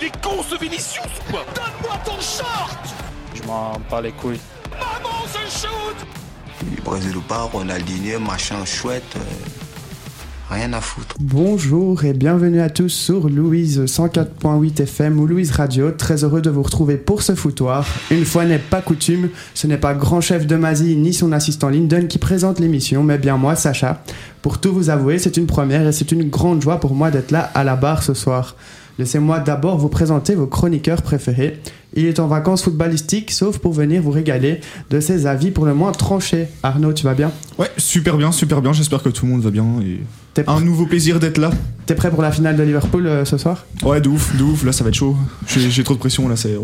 il est con ce Vinicius ou quoi Donne-moi ton short Je m'en bats les couilles. Maman, c'est shoot Brésil ou pas, Ronaldinho, machin chouette. euh, rien à foutre. Bonjour et bienvenue à tous sur Louise 104.8 FM ou Louise Radio. Très heureux de vous retrouver pour ce foutoir. Une fois n'est pas coutume, ce n'est pas grand chef de Mazie ni son assistant Lyndon qui présente l'émission, mais bien moi, Sacha. Pour tout vous avouer, c'est une première et c'est une grande joie pour moi d'être là à la barre ce soir. Laissez-moi d'abord vous présenter vos chroniqueurs préférés. Il est en vacances footballistiques, sauf pour venir vous régaler de ses avis pour le moins tranchés. Arnaud, tu vas bien? Ouais, super bien, super bien. J'espère que tout le monde va bien. Et un nouveau plaisir d'être là. t'es prêt pour la finale de Liverpool euh, ce soir? Ouais, de ouf, de ouf. Là, ça va être chaud. J'ai trop de pression là. C'est.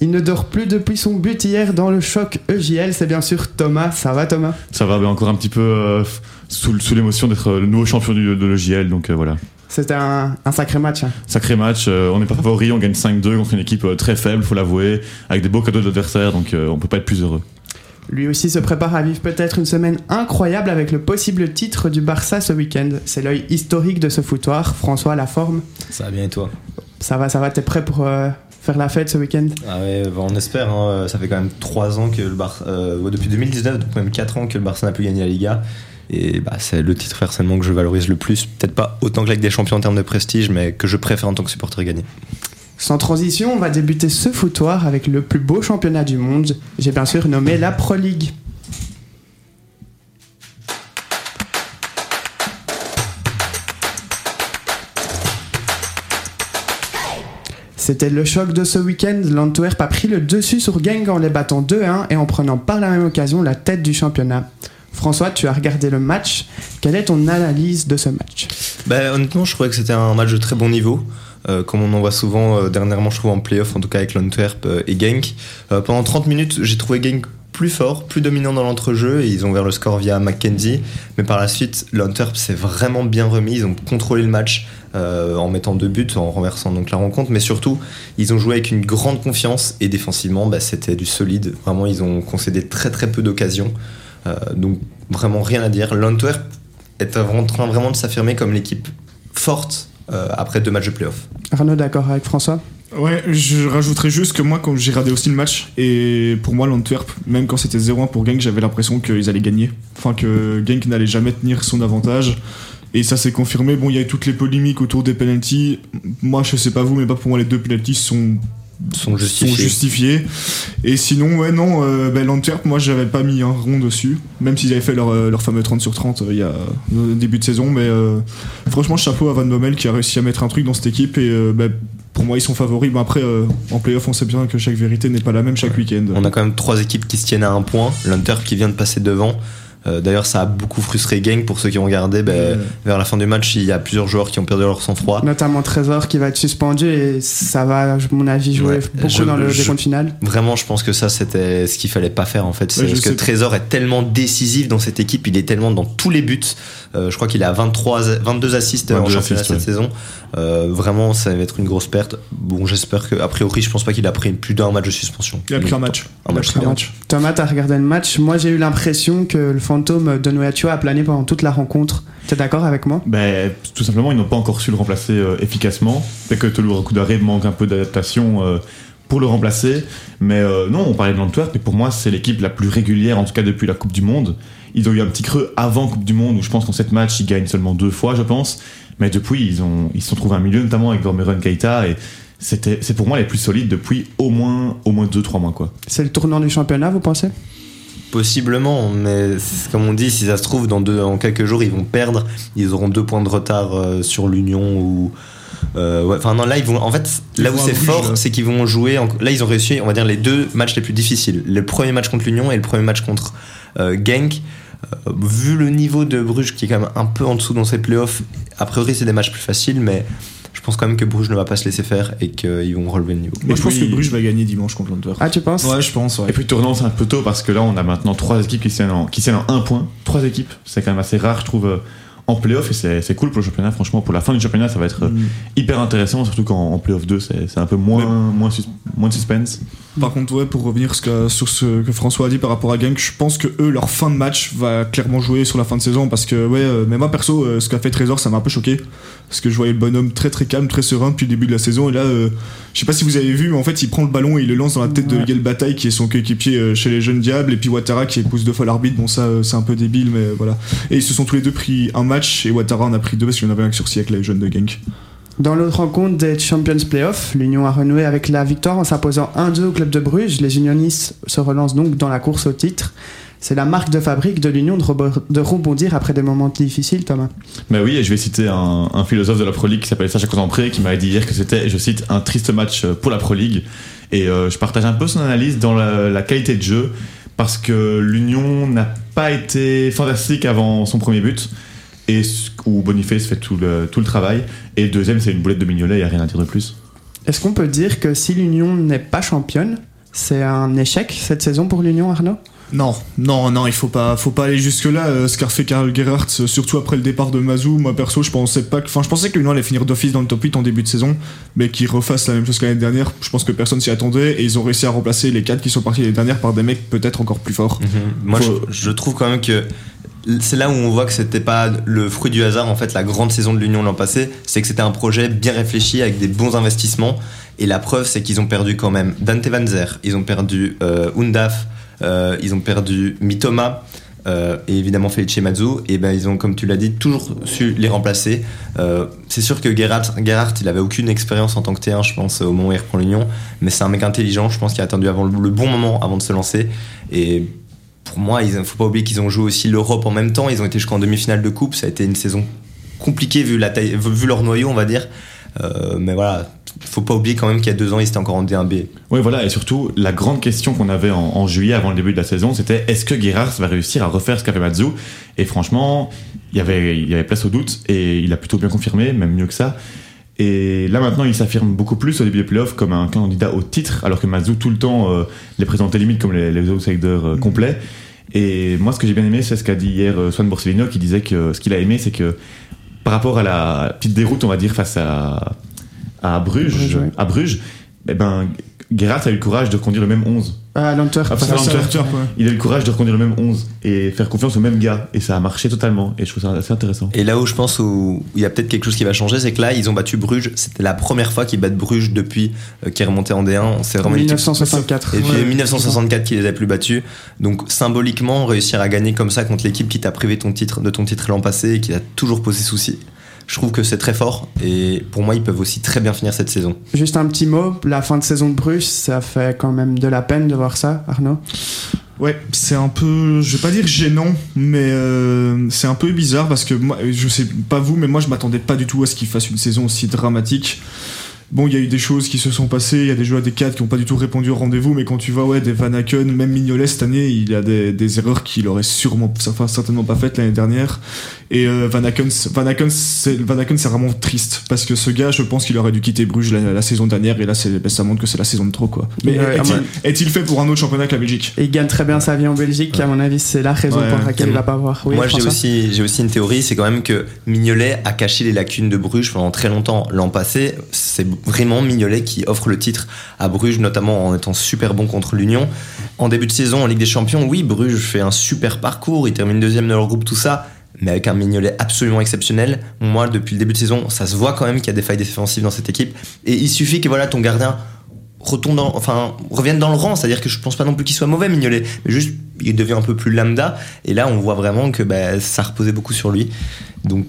Il ne dort plus depuis son but hier dans le choc EJL, c'est bien sûr Thomas. Ça va Thomas? Ça va, mais encore un petit peu euh, sous, sous l'émotion d'être le nouveau champion du- de l'EJL. Donc euh, voilà. C'était un, un sacré match. hein. Sacré match. euh, on n'est pas favori, on gagne 5-2 contre une équipe euh, très faible, faut l'avouer, avec des beaux cadeaux d'adversaires. Donc euh, on peut pas être plus heureux. Lui aussi se prépare à vivre peut-être une semaine incroyable avec le possible titre du Barça ce week-end. C'est l'œil historique de ce foutoir. François, la forme. Ça va bien et toi? Ça va, ça va, t'es prêt pour euh, faire la fête ce week-end? Ah ouais, bah, on espère. hein. Ça fait quand même 3 ans que le Barça, euh, depuis 2019, donc même 4 ans que le Barça n'a plus gagné la Liga. Et bah, c'est le titre personnellement que je valorise le plus. Peut-être pas autant que la des Champions en termes de prestige, mais que je préfère en tant que supporter gagner. Sans transition, on va débuter ce foutoir avec le plus beau championnat du monde. J'ai bien sûr nommé la Pro League. C'était le choc de ce week-end. L'Antwerp a pris le dessus sur Genk en les battant 2-1 et en prenant par la même occasion la tête du championnat. François, tu as regardé le match. Quelle est ton analyse de ce match? Bah, honnêtement, je trouvais que c'était un match de très bon niveau. euh, comme on en voit souvent euh, dernièrement, je trouve en playoff, en tout cas avec l'Antwerp euh, et Genk. Pendant 30 minutes, j'ai trouvé Genk plus fort, plus dominant dans l'entrejeu et ils ont ouvert le score via McKenzie. Mais par la suite, l'Antwerp s'est vraiment bien remis. Ils ont contrôlé le match en mettant deux buts, en renversant donc la rencontre. Mais surtout, ils ont joué avec une grande confiance et défensivement, bah, c'était du solide. Vraiment, ils ont concédé très très peu d'occasions. Euh, donc vraiment rien à dire. L'Antwerp est en train vraiment de s'affirmer comme l'équipe forte euh, après deux matchs de playoff. Arnaud, d'accord avec François? Ouais, je rajouterais juste que moi, quand j'ai regardé aussi le match, et pour moi, l'Antwerp, même quand c'était 0-1 pour Genk, j'avais l'impression qu'ils allaient gagner. Enfin, que Genk n'allait jamais tenir son avantage. Et ça s'est confirmé. Bon, il y a eu toutes les polémiques autour des penalties. Moi, je sais pas vous, mais pas pour moi, les deux penalties sont Sont justifiés. sont justifiés. Et sinon, ouais, non, euh, ben, l'Antwerp, moi, j'avais pas mis un rond dessus, même s'ils avaient fait leur, euh, leur fameux 30 sur 30 euh, il y a au début de saison. Mais euh, franchement, chapeau à Van Bommel qui a réussi à mettre un truc dans cette équipe. Et euh, ben, pour moi, ils sont favoris. Bon, après, euh, en playoff, on sait bien que chaque vérité n'est pas la même chaque week-end. On a quand même trois équipes qui se tiennent à un point. L'Antwerp qui vient de passer devant. Euh, D'ailleurs, ça a beaucoup frustré Genk pour ceux qui ont regardé. ben, Euh, Vers la fin du match, il y a plusieurs joueurs qui ont perdu leur sang-froid. Notamment Trésor qui va être suspendu et ça va, à mon avis, jouer Ouais, beaucoup je- dans le je- décompte final. Vraiment, je pense que ça, c'était ce qu'il fallait pas faire en fait. Ouais, parce que. Trésor est tellement décisif dans cette équipe, il est tellement dans tous les buts. Euh, je crois qu'il a 23, 22 assists en 22 championnat cette saison. Euh, vraiment, ça va être une grosse perte. Bon, j'espère que, a priori, je pense pas qu'il a pris plus d'un match de suspension. il a pris un match. Un match, c'est Un match. Thomas, t'as regardé le match. Moi, j'ai eu l'impression que le fantôme de Noyatio a plané pendant toute la rencontre. T'es d'accord avec moi? Ben, tout simplement, ils n'ont pas encore su le remplacer euh, efficacement. Peut-être que Toulouse d'arrêt manque un peu d'adaptation euh, pour le remplacer. Mais euh, non, on parlait de l'Antwerp, mais pour moi, c'est l'équipe la plus régulière, en tout cas depuis la Coupe du Monde. Ils ont eu un petit creux avant Coupe du Monde, où je pense qu'en sept matchs, ils gagnent seulement deux fois, je pense. Mais depuis, ils ont ils se sont trouvés un milieu, notamment avec Dormeron Keita. Et c'était, c'est pour moi les plus solides depuis au moins, au moins deux, trois mois, quoi. C'est le tournant du championnat, vous pensez? Possiblement, mais comme on dit, si ça se trouve, dans deux, en quelques jours, ils vont perdre. Ils auront deux points de retard euh, sur l'Union ou. euh, ouais, enfin non, là ils vont. En fait, Ils là où c'est fort, c'est qu'ils vont jouer. en- là, ils ont réussi, on va dire, les deux matchs les plus difficiles. Le premier match contre l'Union et le premier match contre euh, Genk. Euh, vu le niveau de Bruges qui est quand même un peu en dessous dans ces playoffs, a priori c'est des matchs plus faciles, mais je pense quand même que Bruges ne va pas se laisser faire et qu'ils vont relever le niveau. Moi, je pense que Bruges va gagner dimanche contre l'Antwerp. Ah, tu penses? Ouais, je pense, ouais. Et puis tournant, c'est un peu tôt parce que là, on a maintenant trois équipes qui tiennent en, qui se tiennent en un point. Trois équipes, c'est quand même assez rare, je trouve, euh, en playoff et c'est c'est cool pour le championnat. Franchement, pour la fin du championnat, ça va être euh, Mm. hyper intéressant, surtout qu'en en playoff 2, c'est c'est un peu moins, moins, sus- moins de suspense. Par contre, ouais, pour revenir ce que- sur ce que François a dit par rapport à Genk, je pense que eux, leur fin de match va clairement jouer sur la fin de saison parce que, ouais, euh, mais moi perso, euh, ce qu'a fait Trésor, ça m'a un peu choqué parce que je voyais le bonhomme très très calme, très serein depuis le début de la saison et là, euh, je sais pas si vous avez vu, mais en fait, il prend le ballon et il le lance dans la tête de. Miguel Bataille qui est son coéquipier euh, chez les Jeunes Diables et puis Ouattara qui épouse deux fois l'arbitre. Bon, ça, euh, c'est un peu débile, mais voilà. Et ils se sont tous les deux pris un match et Ouattara en a pris deux parce qu'il y en avait un qui sursis avec les jeunes de Genk. Dans l'autre rencontre des Champions Playoffs, l'Union a renoué avec la victoire en s'imposant 1-2 au club de Bruges. Les unionistes se relancent donc dans la course au titre. C'est la marque de fabrique de l'Union de, rebo- de rebondir après des moments difficiles, Thomas. Mais oui, et je vais citer un, un philosophe de la Pro League qui s'appelle Sacha Contempré qui m'avait dit hier que c'était, je cite, un triste match pour la Pro League. Et euh, je partage un peu son analyse dans la, la qualité de jeu parce que l'Union n'a pas été fantastique avant son premier but et où Boniface fait tout le, tout le travail. Et le deuxième, c'est une boulette de Mignolet, il n'y a rien à dire de plus. Est-ce qu'on peut dire que si l'Union n'est pas championne, c'est un échec cette saison pour l'Union, Arnaud? Non, non, non, il faut pas, faut pas aller jusque là. ce qu'a fait Karl Gerhardt, euh, surtout après le départ de Mazou, moi perso, je pensais pas, que- enfin, je pensais que l'Union allait finir d'office dans le top 8 en début de saison, mais qu'ils refassent la même chose que l'année dernière. Je pense que personne s'y attendait et ils ont réussi à remplacer les 4 qui sont partis l'année dernière par des mecs peut-être encore plus forts. Mhm. Moi, Faut- je, je trouve quand même que c'est là où on voit que c'était pas le fruit du hasard. En fait, la grande saison de l'Union l'an passé, c'est que c'était un projet bien réfléchi avec des bons investissements. Et la preuve, c'est qu'ils ont perdu quand même Dante Van Zer, ils ont perdu euh, Undaf, euh, ils ont perdu Mitoma. euh, et évidemment Felice Mazzu, et ben ils ont, comme tu l'as dit, toujours su les remplacer. Euh, c'est sûr que Gerhardt, Gerhardt, il avait aucune expérience en tant que T1, je pense, au moment où il reprend l'Union, mais c'est un mec intelligent, je pense qu'il a attendu avant le, le bon moment avant de se lancer. Et pour moi, il faut pas oublier qu'ils ont joué aussi l'Europe en même temps. Ils ont été jusqu'en demi-finale de coupe. Ça a été une saison compliquée vu la taille, vu leur noyau, on va dire. Euh, mais voilà, faut pas oublier quand même qu'il y a deux ans, ils étaient encore en D1B. Oui, voilà, et surtout, la grande question qu'on avait en, juillet avant le début de la saison, c'était est-ce que Gerhardt va réussir à refaire ce qu'a fait Mazzu? Et franchement, il y avait, il y avait place au doute, et il a plutôt bien confirmé, même mieux que ça. Et là maintenant, il s'affirme beaucoup plus au début des playoffs comme un candidat au titre, alors que Mazzu tout le temps euh, les présentait limite comme les, les outsiders euh, complets. Et moi, ce que j'ai bien aimé, c'est ce qu'a dit hier euh, Swan Borsellino, qui disait que ce qu'il a aimé, c'est que par rapport à la petite déroute, on va dire, face à, à Bruges, Bruges, ouais. à Bruges, eh ben, Gerhardt a eu le courage de reconduire le même 11. À l'Antwerp. Ah, ça, ça, ça, ça, Antwerp, ouais. Il a eu le courage de reconduire le même 11 et faire confiance au même gars. Et ça a marché totalement. Et je trouve ça assez intéressant. Et là où je pense où il y a peut-être quelque chose qui va changer, c'est que là, ils ont battu Bruges. C'était la première fois qu'ils battent Bruges depuis euh, qu'ils est remonté en D1. C'est vraiment une équipe- 1964. Et puis Ouais. 1964 qui les a plus battus. Donc symboliquement, réussir à gagner comme ça contre l'équipe qui t'a privé ton titre, de ton titre l'an passé et qui t'a toujours posé souci. Je trouve que c'est très fort et pour moi, ils peuvent aussi très bien finir cette saison. Juste un petit mot, la fin de saison de Bruges, ça fait quand même de la peine de voir ça, Arnaud? Ouais, c'est un peu, je vais pas dire gênant, mais euh, c'est un peu bizarre parce que moi, je sais pas vous, mais moi je m'attendais pas du tout à ce qu'il fasse une saison aussi dramatique. Bon, il y a eu des choses qui se sont passées, il y a des joueurs des 4 qui ont pas du tout répondu au rendez-vous, mais quand tu vois ouais, des Van Aken, même Mignolet cette année, il a des, des erreurs qu'il aurait sûrement, enfin, certainement pas faites l'année dernière. Et euh, Van Aken, Van Aken, c'est vraiment triste parce que ce gars, je pense qu'il aurait dû quitter Bruges la, la saison dernière et là, ben, ça montre que c'est la saison de trop quoi. Mais Ouais, est-il, ouais. est-il fait pour un autre championnat que la Belgique? Et il gagne très bien sa vie en Belgique, à mon avis, c'est la raison Ouais. pour laquelle il va pas voir. Oui, Moi, j'ai aussi, j'ai aussi une théorie, c'est quand même que Mignolet a caché les lacunes de Bruges pendant très longtemps. L'an passé, c'est vraiment Mignolet qui offre le titre à Bruges, notamment en étant super bon contre l'Union. En début de saison, en Ligue des Champions, oui, Bruges fait un super parcours, il termine deuxième de leur groupe, tout ça, mais avec un Mignolet absolument exceptionnel. Moi, depuis le début de saison, ça se voit quand même qu'il y a des failles défensives dans cette équipe. Et il suffit que voilà, ton gardien retourne enfin, revienne dans le rang. C'est-à-dire que je pense pas non plus qu'il soit mauvais, Mignolet, mais juste, il devient un peu plus lambda. Et là, on voit vraiment que bah, ça reposait beaucoup sur lui. Donc,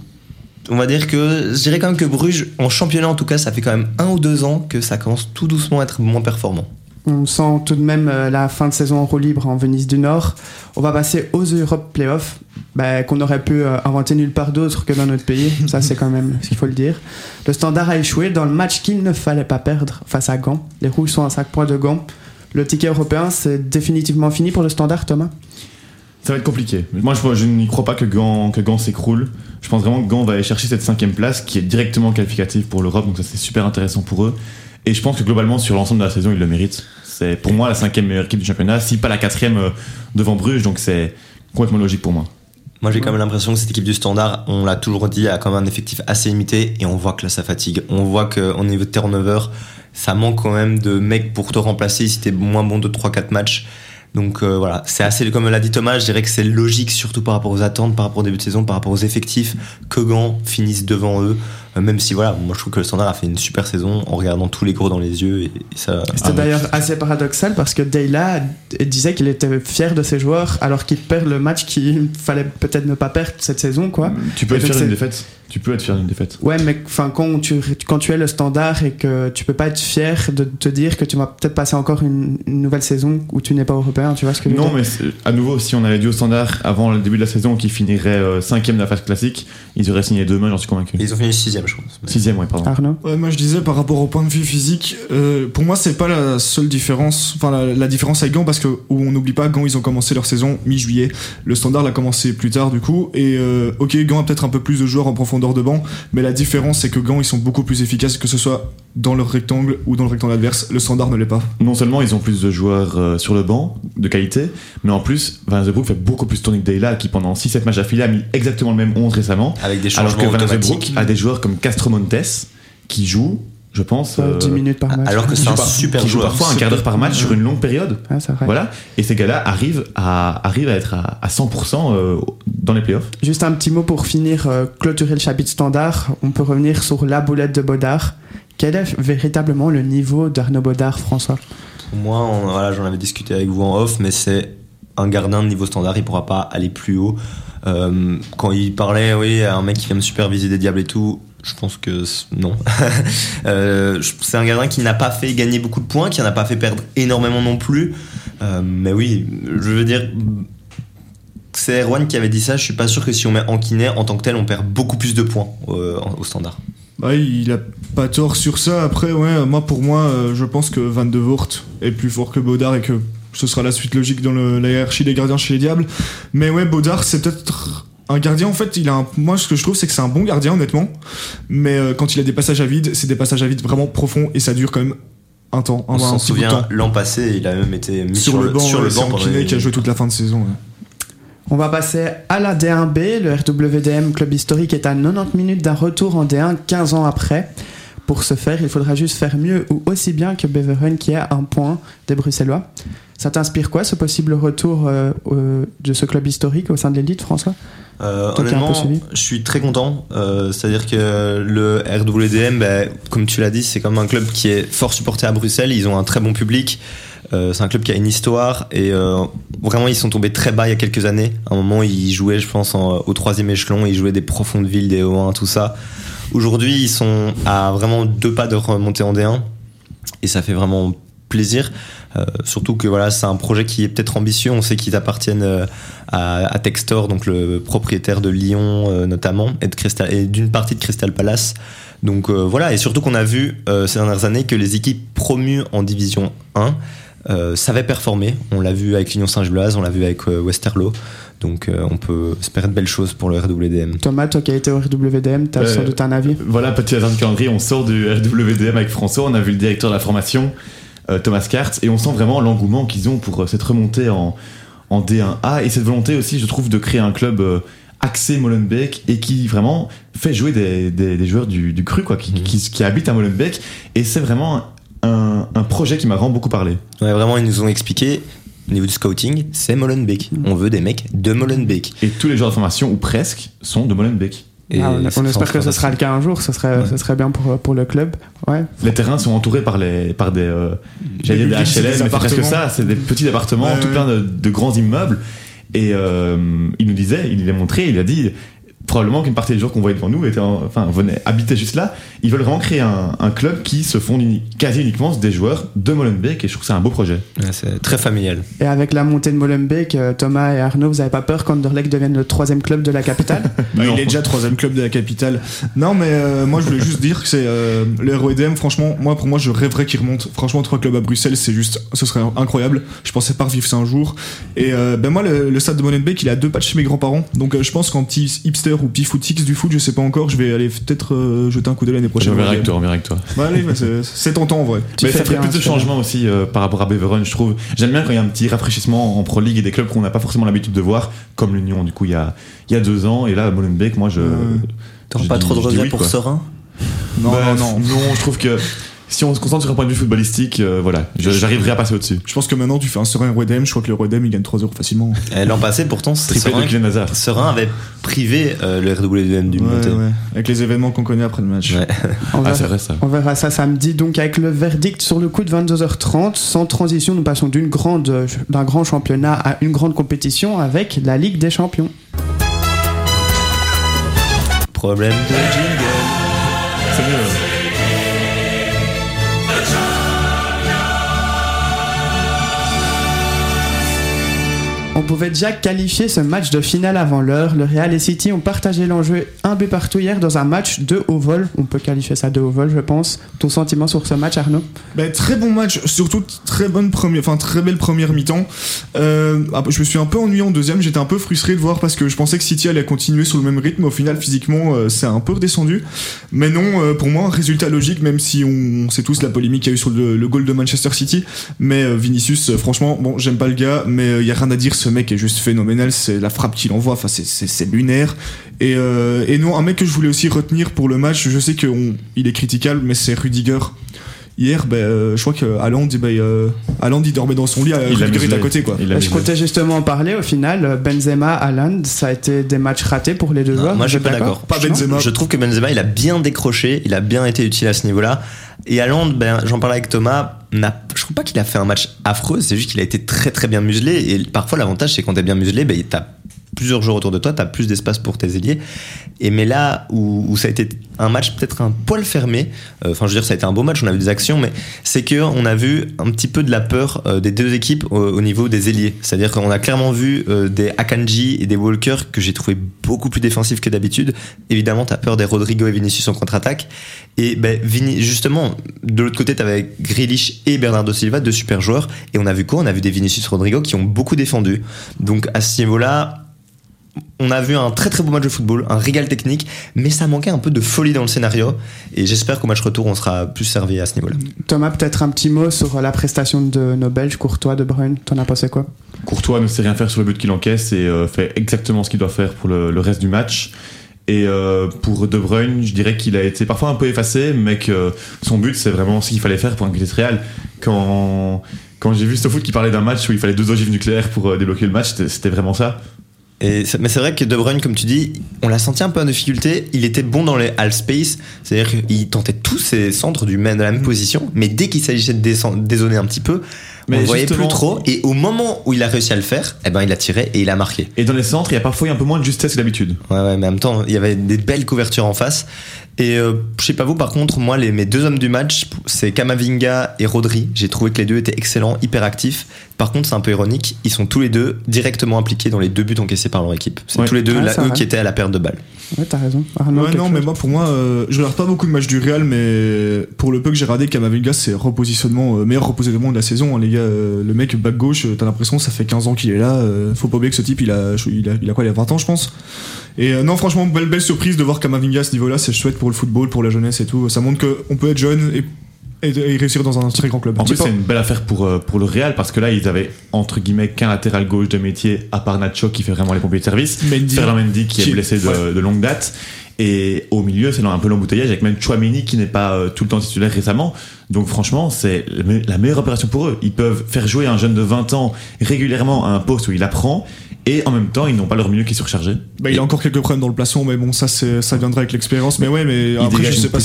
on va dire que je dirais quand même que Bruges, en championnat en tout cas, ça fait quand même un ou deux ans que ça commence tout doucement à être moins performant. On sent tout de même euh, la fin de saison en roue libre en Venise du Nord. On va passer aux Europe Playoffs, bah, qu'on aurait pu euh, inventer nulle part d'autre que dans notre pays. Ça, c'est quand même ce qu'il faut le dire. Le Standard a échoué dans le match qu'il ne fallait pas perdre face à Gand. Les Rouges sont à 5 points de Gand. Le ticket européen, c'est définitivement fini pour le Standard, Thomas? Ça va être compliqué. Moi, je, n'y crois pas que Gand, Gand s'écroule. Je pense vraiment que Gand va aller chercher cette cinquième place qui est directement qualificative pour l'Europe. Donc ça, c'est super intéressant pour eux. Et je pense que globalement, sur l'ensemble de la saison, ils le méritent. C'est pour moi la cinquième meilleure équipe du championnat, si pas la quatrième euh, devant Bruges. Donc c'est complètement logique pour moi. Moi, j'ai quand même l'impression que cette équipe du Standard, on l'a toujours dit, a quand même un effectif assez limité et on voit que là, ça fatigue. On voit qu'au niveau de turnover, ça manque quand même de mecs pour te remplacer si t'es moins bon de 3-4 matchs. Donc euh, voilà, c'est assez, comme l'a dit Thomas, je dirais que c'est logique, surtout par rapport aux attentes, par rapport au début de saison, par rapport aux effectifs, que Gand finisse devant eux. Euh, même si voilà, moi je trouve que le Standard a fait une super saison en regardant tous les cours dans les yeux et, et ça. C'était ah, d'ailleurs assez paradoxal parce que Deyla disait qu'il était fier de ses joueurs alors qu'il perd le match qu'il fallait peut-être ne pas perdre cette saison quoi. Tu peux Et être fier d'une défaite. Tu peux être fier d'une défaite. Ouais, mais enfin quand tu quand tu es le standard et que tu peux pas être fier de te dire que tu vas peut-être passer encore une, une nouvelle saison où tu n'es pas européen, tu vois ce que je veux Non, dire? mais c'est- à nouveau, si on avait dit au standard avant le début de la saison qui finirait euh, cinquième de la phase classique, ils auraient signé demain, j'en suis convaincu. Ils ont fini sixième, je pense. Mais- Sixième, ouais, pardon. Arnaud Ouais, moi je disais par rapport au point de vue physique, euh, pour moi c'est pas la seule différence, enfin la, la différence avec Gand parce que où on n'oublie pas Gand ils ont commencé leur saison mi-juillet, le Standard l'a commencé plus tard du coup et euh, ok Gand a peut-être un peu plus de joueurs en profondeur de banc, mais la différence c'est que Gand ils sont beaucoup plus efficaces que ce soit dans leur rectangle ou dans le rectangle adverse, le Standard ne l'est pas. Non seulement ils ont plus de joueurs euh, sur le banc, de qualité, mais en plus, Van Zebroek fait beaucoup plus tourner que Deyla, qui pendant 6-7 matchs d'affilée a mis exactement le même 11 récemment. Avec des Alors changements que Van a des joueurs comme Castro Montes, qui jouent, je pense, Euh, 10 minutes par match. Alors que c'est un par- super qui jouent joueur. parfois un quart d'heure par match sur une longue période. Ouais, c'est vrai. Voilà. Et ces gars-là arrivent à, arrivent à être à, à 100% euh, dans les playoffs. Juste un petit mot pour finir, euh, clôturer le chapitre standard. On peut revenir sur la boulette de Baudard. Quel est véritablement le niveau d'Arnaud Baudard, François? Pour moi, on- voilà, j'en avais discuté avec vous en off, mais c'est un gardien de niveau standard, il pourra pas aller plus haut. Euh, quand il parlait, oui, à un mec qui vient me superviser des diables et tout, je pense que non. Euh, c'est un gardien qui n'a pas fait gagner beaucoup de points, qui n'a pas fait perdre énormément non plus. Euh, mais oui, je veux dire, c'est Erwan qui avait dit ça. Je suis pas sûr que si on met Anquinet en tant que tel, on perd beaucoup plus de points euh, au standard. Bah, il a pas tort sur ça. Après, ouais, moi pour moi, je pense que Van de Voort est plus fort que Baudard et que ce sera la suite logique dans la hiérarchie des gardiens chez les Diables. Mais ouais, Baudard, c'est peut-être un gardien. En fait, il a un- moi ce que je trouve, c'est que c'est un bon gardien, honnêtement. Mais euh, quand il a des passages à vide, c'est des passages à vide vraiment profonds et ça dure quand même un temps. Un, On s'en souvient, l'an passé, il a même été mis Sur, le banc, sur le banc qui a joué toute la fin de saison. ouais. On va passer à la D1B. Le RWDM Club Historique est à 90 minutes d'un retour en D1 15 ans après. Pour ce faire, il faudra juste faire mieux ou aussi bien que Beveren qui a un point des Bruxellois. Ça t'inspire quoi ce possible retour euh, euh, de ce club historique au sein de l'élite, François? Euh, honnêtement, je suis très content. Euh, C'est-à-dire que le RWDM, bah, comme tu l'as dit, c'est comme un club qui est fort supporté à Bruxelles. Ils ont un très bon public. Euh, c'est un club qui a une histoire et vraiment ils sont tombés très bas il y a quelques années. À un moment ils jouaient, je pense, en- au troisième échelon, ils jouaient des profondes villes, des O1, tout ça. Aujourd'hui ils sont à vraiment deux pas de remonter en D1 et ça fait vraiment plaisir. Euh, surtout que voilà, c'est un projet qui est peut-être ambitieux. On sait qu'ils appartiennent euh, à, Textor, donc le propriétaire de Lyon euh, notamment, et de Crystal- d'une partie de Crystal Palace. Donc voilà, et surtout qu'on a vu ces dernières années que les équipes promues en Division 1 euh, savaient performer. On l'a vu avec l'Union Saint-Gilloise, on l'a vu avec Westerlo. Donc euh, on peut espérer de belles choses pour le RWDM. Thomas, toi qui as été au RWDM, tu as Euh, sans doute un avis Voilà, petit hasard de calendrier, on sort du RWDM avec François, on a vu le directeur de la formation, euh, Thomas Kartz, et on sent vraiment l'engouement qu'ils ont pour euh, cette remontée en, en D1A, et cette volonté aussi, je trouve, de créer un club euh, axé Molenbeek, et qui vraiment fait jouer des, des- des joueurs du, du cru, quoi, qui, Mhm. qui, qui habitent à Molenbeek, et c'est vraiment un, un projet qui m'a vraiment beaucoup parlé. Ouais, vraiment, ils nous ont expliqué, au niveau du scouting, c'est Molenbeek. On veut des mecs de Molenbeek. Et tous les joueurs de formation, ou presque, sont de Molenbeek. Et Ah, on, espère que ce sera le cas un jour, ce serait, Ouais. ce serait bien pour, pour le club. Ouais. Les terrains sont entourés par, les, par des, euh, j'allais dire des c'est HLM, des mais c'est presque ça, c'est des petits appartements, Ouais, tout ouais. plein de, de grands immeubles. Et euh, il nous disait, il l'a montré, il a dit probablement qu'une partie des gens qu'on voyait devant nous étaient, en- enfin, venaient habiter juste là. Ils veulent vraiment créer un, un club qui se fonde uni- quasi uniquement des joueurs de Molenbeek, et je trouve que c'est un beau projet. Ouais, c'est très familial. Et avec la montée de Molenbeek, euh, Thomas et Arnaud, vous n'avez pas peur qu'Anderlecht devienne le troisième club de la capitale? Bah, il est déjà troisième club de la capitale. Non, mais euh, moi je voulais juste dire que c'est euh, le ROEDM. Franchement, moi pour moi je rêverais qu'il remonte. Franchement, trois clubs à Bruxelles, c'est juste, ce serait incroyable. Je pensais pas revivre ça un jour. Et euh, ben moi, le, le stade de Molenbeek, il est à deux pas de chez mes grands-parents. Donc euh, je pense qu'en petit hipster Twitter ou Pifootix du foot, je sais pas encore. Je vais aller peut-être euh, jeter un coup d'œil l'année prochaine. On verra avec toi, on verra avec toi. Bah, allez, bah, c'est- tentant en vrai. Tu Mais ça ferait plus de changements aussi euh, par rapport à Beveren, je trouve. J'aime bien quand il y a un petit rafraîchissement en Pro League et des clubs qu'on n'a pas forcément l'habitude de voir, comme l'Union, du coup, il y a, il y a deux ans. Et là, Molenbeek, moi, je. T'auras pas dis- trop de regrets oui, pour Non, Bah, non, non. Non, je trouve que si on se concentre sur un point de vue footballistique, euh, voilà, j'arriverai à passer au-dessus. Je pense que maintenant tu fais un serein Redem, je crois que le Redem il gagne 3 euros facilement. Eh, L'an passé, pourtant, Serein. Serein avait privé euh, le RWDM du Ouais, montée. ouais. Avec les événements qu'on connaît après le match. Ouais. On Ah, verra- c'est vrai ça. On verra ça samedi, donc avec le verdict sur le coup de 22h30. Sans transition, nous passons d'une grande, d'un grand championnat à une grande compétition avec la Ligue des Champions. Problème de jingle. C'est mieux. On pouvait déjà qualifier ce match de finale avant l'heure. Le Real et City ont partagé l'enjeu un but partout hier dans un match de haut vol. On peut qualifier ça de haut vol, je pense. Ton sentiment sur ce match, Arnaud? Bah, très bon match, surtout très bonne première, enfin très belle première mi-temps. Euh, ah, je me suis un peu ennuyé en deuxième, j'étais un peu frustré de voir parce que je pensais que City allait continuer sur le même rythme. Au final, physiquement, euh, c'est un peu redescendu. Mais non, euh, pour moi, résultat logique, même si on, sait tous la polémique qu'il y a eu sur le, le goal de Manchester City. Mais Vinicius, franchement, bon, j'aime pas le gars, mais il y a rien à dire. Ce mec est juste phénoménal. C'est la frappe qu'il envoie, enfin c'est- c'est c'est lunaire. Et, euh, et non, un mec que je voulais aussi retenir pour le match, je sais qu'il est critiquable, mais c'est Rudiger. Hier, ben, euh, je crois que Haaland, eh ben, euh, Haaland, il dormait dans son lit, euh, Il a Rudiger est à côté, quoi. Je comptais justement en parler. Au final, Benzema, Haaland, ça a été des matchs ratés pour les deux Non, joueurs. moi, je suis pas d'accord. Pas Je- Benzema. Je trouve que Benzema, il a bien décroché, il a bien été utile à ce niveau-là. Et Haaland, ben, j'en parlais avec Thomas, n'a- je trouve pas qu'il a fait un match affreux, c'est juste qu'il a été très très bien muselé. Et parfois, l'avantage, c'est quand t'es bien muselé, ben, t'as plusieurs joueurs autour de toi, t'as plus d'espace pour tes ailiers. Et mais là où, où ça a été un match peut-être un poil fermé, euh, enfin je veux dire ça a été un beau match, on a vu des actions, mais c'est que on a vu un petit peu de la peur euh, des deux équipes au, au niveau des ailiers. C'est-à-dire qu'on a clairement vu euh, des Akanji et des Walker que j'ai trouvé beaucoup plus défensifs que d'habitude. Évidemment, t'as peur des Rodrigo et Vinicius en contre-attaque. Et ben, Vini, justement, de l'autre côté, t'avais Grealish et Bernardo Silva, deux super joueurs. Et on a vu quoi? On a vu des Vinicius Rodrigo qui ont beaucoup défendu. Donc à ce niveau-là, on a vu un très très beau match de football, un régal technique, mais ça manquait un peu de folie dans le scénario. Et j'espère qu'au match retour, on sera plus servi à ce niveau-là. Thomas, peut-être un petit mot sur la prestation de nos Belges, Courtois, De Bruyne. T'en as pensé quoi? Courtois ne sait rien faire sur le but qu'il encaisse et euh, fait exactement ce qu'il doit faire pour le, le reste du match. Et euh, pour De Bruyne, je dirais qu'il a été parfois un peu effacé, mais que son but, c'est vraiment ce qu'il fallait faire pour inquiéter Real. Quand, quand j'ai vu foot qui parlait d'un match où il fallait deux ogives nucléaires pour euh, débloquer le match, c'était vraiment ça. Et mais c'est vrai que De Bruyne, comme tu dis, on l'a senti un peu en difficulté. Il était bon dans les half space, c'est-à-dire qu'il tentait tous ses centres du même, de la même position, mais dès qu'il s'agissait de dézoner un petit peu, Mais on le voyait plus trop. Et au moment où il a réussi à le faire, eh ben il a tiré et il a marqué. Et dans les centres, il y a parfois un peu moins de justesse que d'habitude. Ouais, ouais, mais en même temps, il y avait des belles couvertures en face. Et euh, je sais pas vous, par contre, moi, les, mes deux hommes du match, c'est Kamavinga et Rodri. J'ai trouvé que les deux étaient excellents, hyper actifs. Par contre, c'est un peu ironique, ils sont tous les deux directement impliqués dans les deux buts encaissés par leur équipe. C'est Ouais. tous les deux Ah, là, eux vrai. qui étaient à la perte de balles. Ouais, t'as raison. Arnaud, Ouais, non, mais chose moi, pour moi, euh, je regarde pas beaucoup de matchs du Real, mais pour le peu que j'ai regardé, Kamavinga, c'est repositionnement, euh, meilleur repositionnement de la saison. hein, les gars, Euh, le mec back gauche, euh, t'as l'impression que ça fait 15 ans qu'il est là. euh, faut pas oublier que ce type, il a, il a, il a quoi, il a 20 ans, je pense. Et euh, non, franchement, belle, belle surprise de voir Kamavinga à ce niveau-là. C'est chouette pour le football, pour la jeunesse et tout. Ça montre qu'on peut être jeune et, réussir dans un très grand club. En plus, c'est une belle affaire pour, euh, pour le Real parce que là, ils avaient entre guillemets qu'un latéral gauche de métier à part Nacho qui fait vraiment les pompiers de service. Mendy. Ferland Mendy qui, Qui- est blessé de, ouais. de longue date. Et au milieu, c'est un peu l'embouteillage avec même Chouameni qui n'est pas euh, tout le temps titulaire récemment. Donc franchement, c'est la meilleure opération pour eux. Ils peuvent faire jouer un jeune de 20 ans régulièrement à un poste où il apprend et en même temps, ils n'ont pas leur milieu qui est surchargé. Bah, il a encore quelques problèmes dans le placement, mais bon, ça, c'est, ça viendra avec l'expérience. Mais ouais, mais après, je dégage sais une pas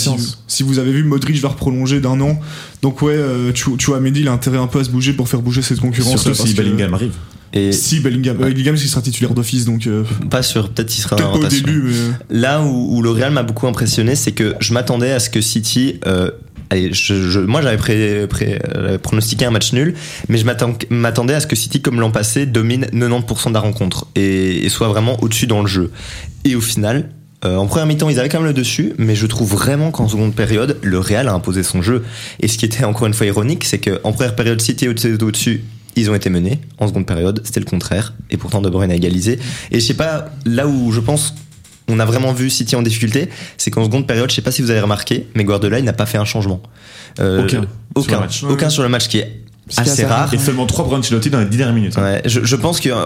si, vous avez vu, Modric va reprolonger d'un an. Donc ouais, euh, Chou- Chouameni, il a intérêt un peu à se bouger pour faire bouger cette concurrence. Surtout parce si que- Bellingham arrive. Et Si Bellingham, euh, Bellingham, il sera titulaire d'office, donc euh, pas sûr, peut-être qu'il sera peut-être en pas au rotation. début, mais euh, Là où, où le Real m'a beaucoup impressionné, c'est que je m'attendais à ce que City. euh, allez, je- je- moi, j'avais pré- pré- euh, pronostiqué un match nul, mais je m'attend- m'attendais à ce que City, comme l'an passé, domine 90% de la rencontre et, et soit vraiment au-dessus dans le jeu. Et au final. euh, en première mi-temps, ils avaient quand même le dessus, mais je trouve vraiment qu'en seconde période, le Real a imposé son jeu. Et ce qui était encore une fois ironique, c'est qu'en première période, City était au-dessus, ils ont été menés. En seconde période, c'était le contraire. Et pourtant, De Bruyne a égalisé. Et je sais pas, là où je pense on a vraiment vu City en difficulté, c'est qu'en seconde période, je sais pas si vous avez remarqué, mais Guardiola, il n'a pas fait un changement. Euh, Aucun. Aucun. Sur le match. Aucun sur le match qui est assez assez rare. Et seulement 3 pour Ancelotti dans les 10 dernières minutes. hein. Ouais, je, je pense que euh,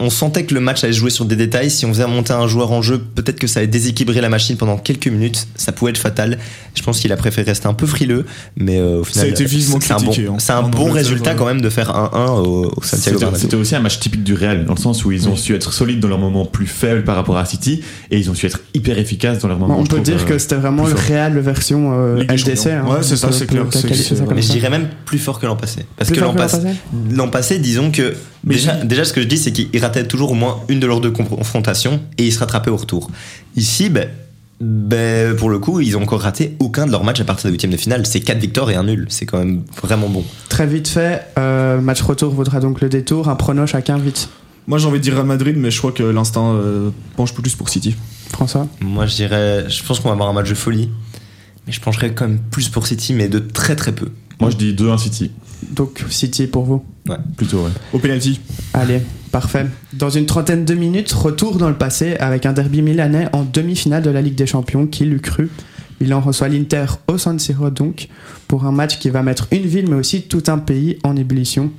on sentait que le match allait jouer sur des détails. Si on faisait monter un joueur en jeu, peut-être que ça allait déséquilibrer la machine pendant quelques minutes. Ça pouvait être fatal. Je pense qu'il a préféré rester un peu frileux, mais euh, au final, a été vivement c'est un bon, hein. c'est un bon résultat ouais. quand même de faire 1-1 au, au Santiago C'était Bernabéu. c'était aussi un match typique du Real, dans le sens où ils ont su être solides dans leurs moments plus faibles par rapport à City, et ils ont su être hyper efficaces dans leurs moments. on peut trouve, dire euh, que c'était vraiment le. Real version euh. Champions. hein. Ouais, c'est ça, c'est clair, Mais je dirais même plus fort que l'an passé. Parce que passé l'an passé, disons que Mais déjà, déjà, ce que je dis, c'est qu'ils rataient toujours au moins une de leurs deux confrontations et ils se rattrapaient au retour. Ici, ben, ben, pour le coup, ils ont encore raté aucun de leurs matchs à partir des huitièmes de finale. C'est 4 victoires et un nul. C'est quand même vraiment bon. Très vite fait, euh, match retour vaudra donc le détour. Un prono chacun vite. Moi j'ai envie de dire Real Madrid, mais je crois que l'instinct euh, penche plus pour City. François Moi, je dirais, je pense qu'on va avoir un match de folie. Mais je pencherais quand même plus pour City, mais de très très peu. Moi je dis 2-1 City, Donc City pour vous. plutôt, ouais. Au penalty. Allez, parfait. Dans une trentaine de minutes, retour dans le passé avec un derby milanais en demi-finale de la Ligue des Champions. Qui l'eût cru Milan reçoit l'Inter au San Siro donc pour un match qui va mettre une ville mais aussi tout un pays en ébullition.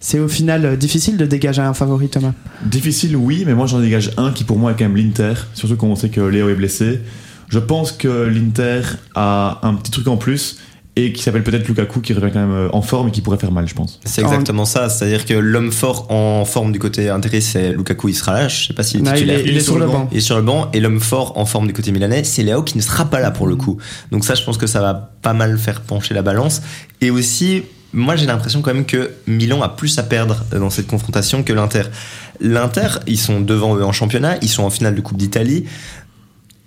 C'est au final euh, difficile de dégager un favori Thomas? Difficile, oui, mais moi j'en dégage un qui pour moi est quand même l'Inter, surtout quand on sait que Léo est blessé. Je pense que l'Inter a un petit truc en plus et qui s'appelle peut-être Lukaku qui revient quand même euh, en forme et qui pourrait faire mal, je pense. C'est En- exactement ça. C'est-à-dire que l'homme fort en forme du côté intérêt, c'est Lukaku, il sera là. Je sais pas s'il est Non, il titulaire. est, il est sur le banc. Il est sur le banc et l'homme fort en forme du côté milanais, c'est Léo qui ne sera pas là pour le coup. Donc ça, je pense que ça va pas mal faire pencher la balance. Et aussi, moi j'ai l'impression quand même que Milan a plus à perdre dans cette confrontation que l'Inter. L'Inter, ils sont devant eux en championnat, ils sont en finale de Coupe d'Italie.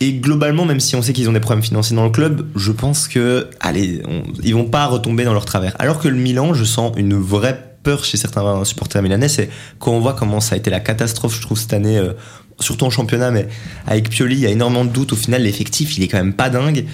Et globalement, même si on sait qu'ils ont des problèmes financiers dans le club, je pense que, allez, ils vont pas retomber dans leur travers. Alors que le Milan, je sens une vraie peur chez certains supporters milanais. C'est quand on voit comment ça a été la catastrophe, je trouve, cette année, euh, surtout en championnat, mais avec Pioli, il y a énormément de doutes. Au final, l'effectif, il est quand même pas dingue.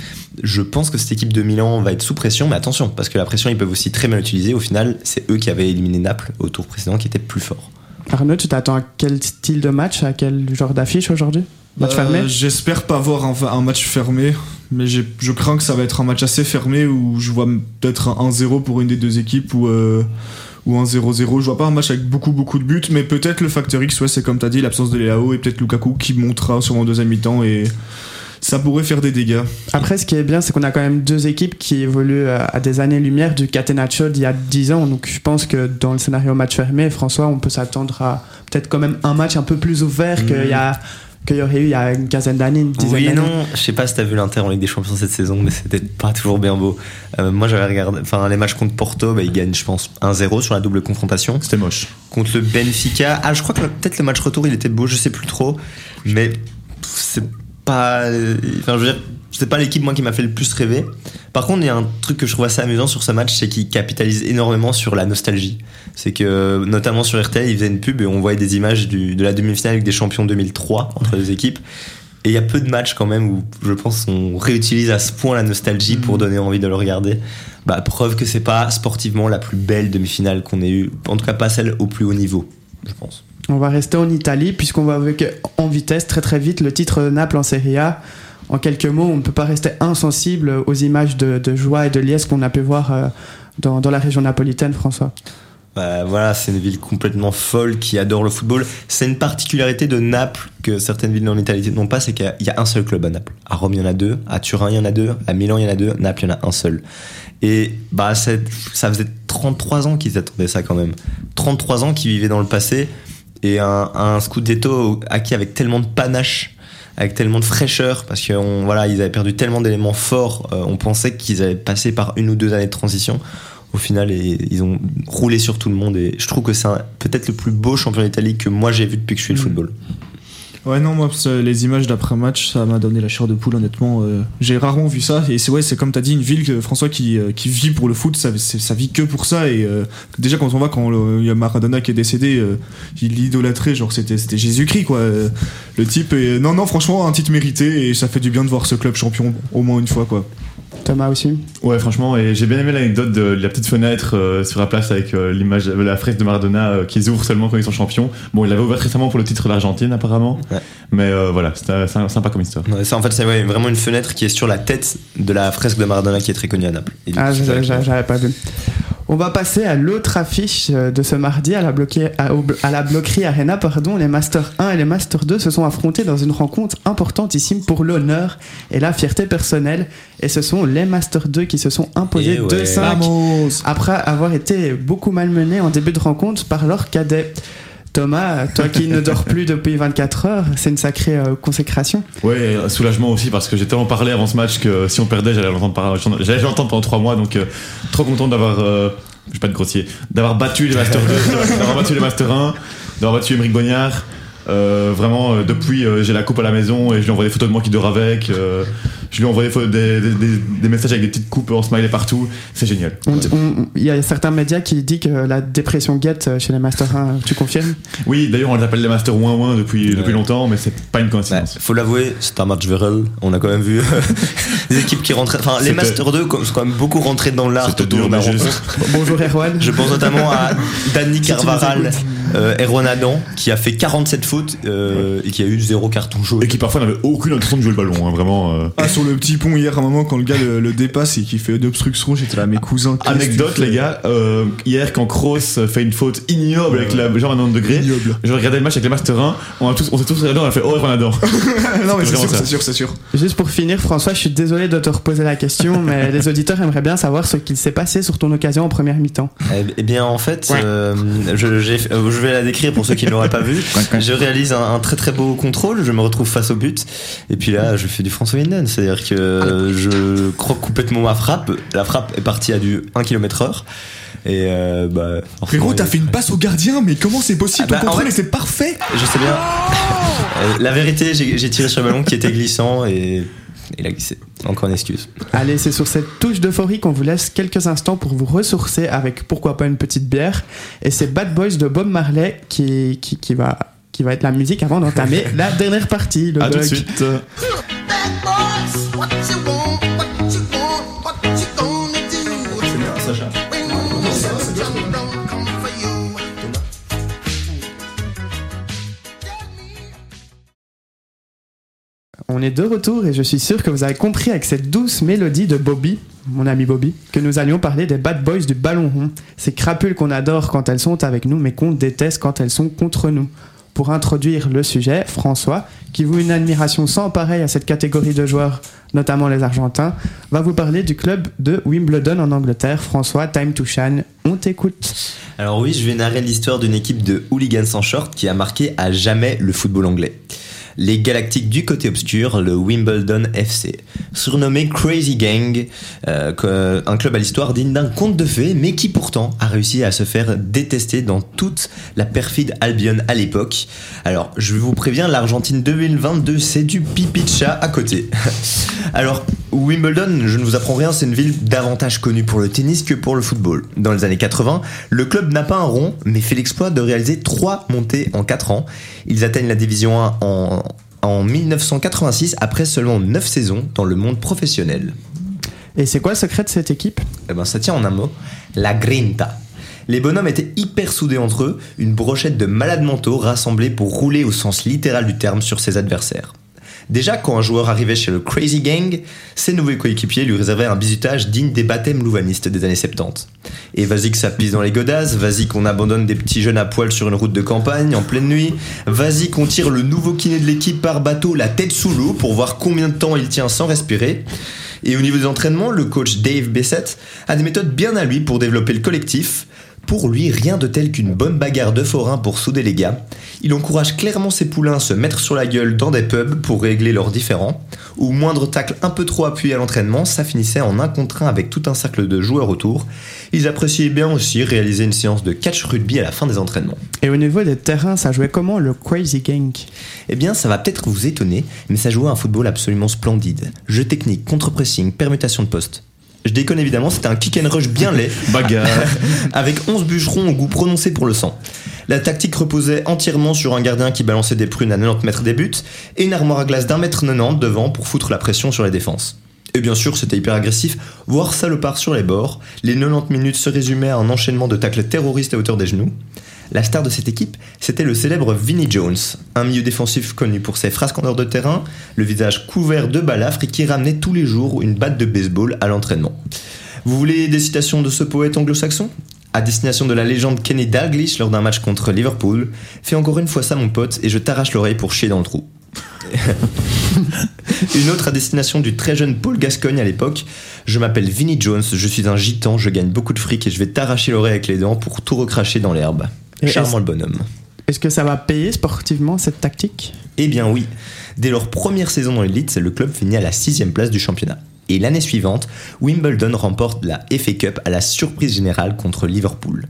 Je pense que cette équipe de Milan va être sous pression, mais attention, parce que la pression, ils peuvent aussi très bien l'utiliser. Au final, c'est eux qui avaient éliminé Naples au tour précédent, qui était plus fort. Arnaud, tu t'attends à quel style de match, à quel genre d'affiche aujourd'hui? Match Euh, fermé J'espère pas avoir un, un match fermé, mais je crains que ça va être un match assez fermé où je vois peut-être un 1-0 pour une des deux équipes ou, euh, ou un 0-0. Je vois pas un match avec beaucoup beaucoup de buts, mais peut-être le facteur X, ouais, c'est comme t'as dit, l'absence de Léao et peut-être Lukaku qui montera sur en deuxième mi-temps et ça pourrait faire des dégâts. Après, ce qui est bien, c'est qu'on a quand même deux équipes qui évoluent à, à des années-lumière du Catenaccio d'il y a 10 ans. Donc je pense que dans le scénario match fermé, François, on peut s'attendre à peut-être quand même un match un peu plus ouvert qu'il y a qu'il y aurait eu il y a une quinzaine d'années, une dizaine Oui et non, je sais pas si t'as vu l'Inter en Ligue des Champions cette saison, mais c'était pas toujours bien beau. Euh, moi j'avais regardé, enfin les matchs contre Porto, bah, ils gagnent je pense 1-0 sur la double confrontation. C'était moche. Contre le Benfica, ah je crois que peut-être le match retour il était beau, je sais plus trop, mais c'est pas, enfin je veux dire, c'est pas l'équipe moi qui m'a fait le plus rêver. Par contre, il y a un truc que je trouve assez amusant sur ce match, c'est qu'il capitalise énormément sur la nostalgie. C'est que, notamment sur RTL, ils faisaient une pub et on voyait des images du- de la demi-finale avec des champions 2003 entre les équipes. Et il y a peu de matchs quand même où je pense on réutilise à ce point la nostalgie pour donner envie de le regarder. Bah, preuve que c'est pas sportivement la plus belle demi-finale qu'on ait eue. En tout cas, pas celle au plus haut niveau, je pense. On va rester en Italie puisqu'on va avec en vitesse très très vite le titre de Naples en Serie A. En quelques mots, on ne peut pas rester insensible aux images de, joie et de liesse qu'on a pu voir euh, dans, la région napolitaine, François. Bah, voilà, c'est une ville complètement folle qui adore le football. C'est une particularité de Naples que certaines villes en Italie n'ont pas, c'est qu'il y a- un seul club à Naples. À Rome, il y en a deux. À Turin, il y en a deux. À Milan, il y en a deux. Naples, il y en a un seul. Et bah, ça faisait 33 ans qu'ils attendaient ça quand même. 33 ans qu'ils vivaient dans le passé. Et un, un Scudetto acquis avec tellement de panache, avec tellement de fraîcheur, parce que on- voilà, ils avaient perdu tellement d'éléments forts. euh, on pensait qu'ils allaient passer par une ou deux années de transition au final et ils ont roulé sur tout le monde et je trouve que c'est peut-être le plus beau champion d'Italie que moi j'ai vu depuis que je suis le Mm. football. Ouais, non, moi, les images d'après-match, ça m'a donné la chair de poule, honnêtement. euh, J'ai rarement vu ça. Et c'est ouais, c'est comme t'as dit, une ville, que, François, qui, euh, vit pour le foot, ça, vit que pour ça. Et euh, déjà, quand on voit quand il y a Maradona qui est décédé, il l'idolâtrait, genre c'était Jésus-Christ, quoi. Le type. est- non, non, franchement, un titre mérité. Et ça fait du bien de voir ce club champion au moins une fois, quoi. Thomas aussi. Ouais, franchement, et j'ai bien aimé l'anecdote de la petite fenêtre euh, sur la place avec euh, l'image, euh, la fresque de Maradona euh, qu'ils ouvrent seulement quand ils sont champions. Bon, il l'avait ouvert récemment pour le titre d'Argentine, apparemment. Ouais. Mais euh, voilà, c'était c'est sympa comme histoire. Ouais, ça, en fait, c'est ouais, vraiment une fenêtre qui est sur la tête de la fresque de Maradona qui est très connue à Naples. Et Ah, j'avais pas vu. On va passer à l'autre affiche euh, de ce mardi à la, bloquée- à, la bloquerie Arena. Pardon, les Master 1 et les Master 2 se sont affrontés dans une rencontre importantissime pour l'honneur et la fierté personnelle. Et ce sont les Master 2 qui se sont imposés Eh ouais. 2-5 après avoir été beaucoup malmenés en début de rencontre par leur cadet. Thomas, toi qui ne dors plus depuis 24 heures, c'est une sacrée euh, consécration. Euh, soulagement aussi parce que j'ai tellement parlé avant ce match que si on perdait, j'allais l'entendre pendant trois mois. Donc, euh, trop content d'avoir, euh, je vais pas être grossier, d'avoir battu les Master 2, d'avoir battu les Master 1, d'avoir battu Émeric Bognard. Euh, vraiment, depuis, j'ai la coupe à la maison et je lui envoie des photos de moi qui dort avec. Euh, je lui envoie des, des, des- des- des messages avec des petites coupes en smiley partout. C'est génial. Il y a certains médias qui disent que la dépression guette euh, chez les Master 1. Tu confirmes? Oui, d'ailleurs, on les appelle les Master Ouin Ouin depuis, Ouais. depuis longtemps, mais c'est pas une coïncidence. faut l'avouer, c'est un match viral. On a quand même vu des équipes qui rentraient. Enfin, les Master 2 sont quand même beaucoup rentrés dans l'art. Bonjour Erwan. Je pense notamment à Danny Carvaral. Euh, Erwan Adam, qui a fait 47 fautes euh, et qui a eu zéro carton jaune. Et qui parfois n'avait aucune intention de jouer le ballon, hein, vraiment. euh. Ah, sur le petit pont hier, à un moment, quand le gars le, le dépasse et qu'il fait d'obstruction, j'étais là, mes cousins. qu'est-ce que Anecdote, fais les gars, euh, hier quand Kroos fait une faute ignoble avec la genre à 90 degrés, Ignoble. je regardais le match avec les Master 1, on, a tous, on s'est tous regardé, on a fait oh, on adore. non, mais c'est vraiment sûr, ça. c'est sûr, c'est sûr. Juste pour finir, François, je suis désolé de te reposer la question, mais les auditeurs aimeraient bien savoir ce qu'il s'est passé sur ton occasion en première mi-temps. Eh, eh bien, en fait, Ouais. euh, je, j'ai- euh, je vais la décrire pour ceux qui ne l'auraient pas vu. Je réalise un, un très très beau contrôle, je me retrouve face au but, et puis là, je fais du François Hinden, c'est-à-dire que je croque complètement ma frappe. La frappe est partie à du 1 km heure. Et euh, bah, Frérot, t'as fait une passe au gardien, mais comment c'est possible Ah bah, Ton contrôle, c'est parfait Je sais bien. Euh, la vérité, j'ai j'ai tiré sur le ballon qui était glissant et il a glissé. Encore une excuse. Allez, c'est sur cette touche d'euphorie qu'on vous laisse quelques instants pour vous ressourcer avec pourquoi pas une petite bière. Et c'est Bad Boys de Bob Marley qui, qui, qui va, qui va être la musique avant d'entamer la dernière partie. Le A tout de suite. Bad boys, what you On est de retour et je suis sûr que vous avez compris avec cette douce mélodie de Bobby, mon ami Bobby, que nous allions parler des bad boys du ballon rond. Ces crapules qu'on adore quand elles sont avec nous mais qu'on déteste quand elles sont contre nous. Pour introduire le sujet, François, qui voue une admiration sans pareil à cette catégorie de joueurs, notamment les Argentins, va vous parler du club de Wimbledon en Angleterre. François, time to shine, on t'écoute. Alors oui, je vais narrer l'histoire d'une équipe de hooligans sans short qui a marqué à jamais le football anglais. Les Galactiques du côté obscur, le Wimbledon FC. Surnommé Crazy Gang, euh, un club à l'histoire digne d'un conte de fées, mais qui pourtant a réussi à se faire détester dans toute la perfide Albion à l'époque. Alors, je vous préviens, l'Argentine 2022, c'est du pipi de chat à côté. Alors, Wimbledon, je ne vous apprends rien, c'est une ville davantage connue pour le tennis que pour le football. Dans les années 80, le club n'a pas un rond, mais fait l'exploit de réaliser trois montées en 4 ans. Ils atteignent la division 1 en, en 1986 après seulement 9 saisons dans le monde professionnel. Et c'est quoi le secret de cette équipe? Eh ben, ça tient en un mot, la grinta. Les bonhommes étaient hyper soudés entre eux, une brochette de malades mentaux rassemblés pour rouler au sens littéral du terme sur ses adversaires. Déjà, quand un joueur arrivait chez le Crazy Gang, ses nouveaux coéquipiers lui réservaient un bisutage digne des baptêmes louvanistes des années 70. Et vas-y que ça pisse dans les godasses, vas-y qu'on abandonne des petits jeunes à poil sur une route de campagne en pleine nuit, vas-y qu'on tire le nouveau kiné de l'équipe par bateau la tête sous l'eau pour voir combien de temps il tient sans respirer. Et au niveau des entraînements, le coach Dave Bessett a des méthodes bien à lui pour développer le collectif. Pour lui, rien de tel qu'une bonne bagarre de forain pour souder les gars. Il encourage clairement ses poulains à se mettre sur la gueule dans des pubs pour régler leurs différends. Ou moindre tacle un peu trop appuyé à l'entraînement, ça finissait en un contre un avec tout un cercle de joueurs autour. Ils appréciaient bien aussi réaliser une séance de catch rugby à la fin des entraînements. Et au niveau des terrains, ça jouait comment le Crazy Gang Eh bien, ça va peut-être vous étonner, mais ça jouait un football absolument splendide. Jeu technique, contre-pressing, permutation de poste. Je déconne évidemment, c'était un kick and rush bien laid, Bagarre. avec 11 bûcherons au goût prononcé pour le sang. La tactique reposait entièrement sur un gardien qui balançait des prunes à 90 mètres des buts et une armoire à glace d'un mètre 90 devant pour foutre la pression sur les défenses. Et bien sûr, c'était hyper agressif, voire salopard sur les bords. Les 90 minutes se résumaient à un enchaînement de tacles terroristes à hauteur des genoux. La star de cette équipe, c'était le célèbre Vinnie Jones, un milieu défensif connu pour ses frasques de terrain, le visage couvert de balafres et qui ramenait tous les jours une batte de baseball à l'entraînement. Vous voulez des citations de ce poète anglo-saxon? À destination de la légende Kenny Dalglish lors d'un match contre Liverpool, fais encore une fois ça mon pote et je t'arrache l'oreille pour chier dans le trou. Une autre à destination du très jeune Paul Gascogne à l'époque. Je m'appelle Vinnie Jones, je suis un gitan, je gagne beaucoup de fric et je vais t'arracher l'oreille avec les dents pour tout recracher dans l'herbe. Charmant le bonhomme. Est-ce que ça va payer sportivement cette tactique? Eh bien oui, dès leur première saison dans l'élite, le club finit à la sixième place du championnat. Et l'année suivante, Wimbledon remporte la FA Cup à la surprise générale contre Liverpool.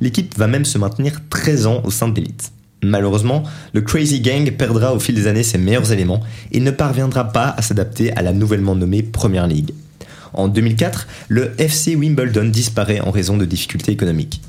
L'équipe va même se maintenir 13 ans au sein de l'élite. Malheureusement, le Crazy Gang perdra au fil des années ses meilleurs éléments et ne parviendra pas à s'adapter à la nouvellement nommée Premier League. En 2004, le FC Wimbledon disparaît en raison de difficultés économiques.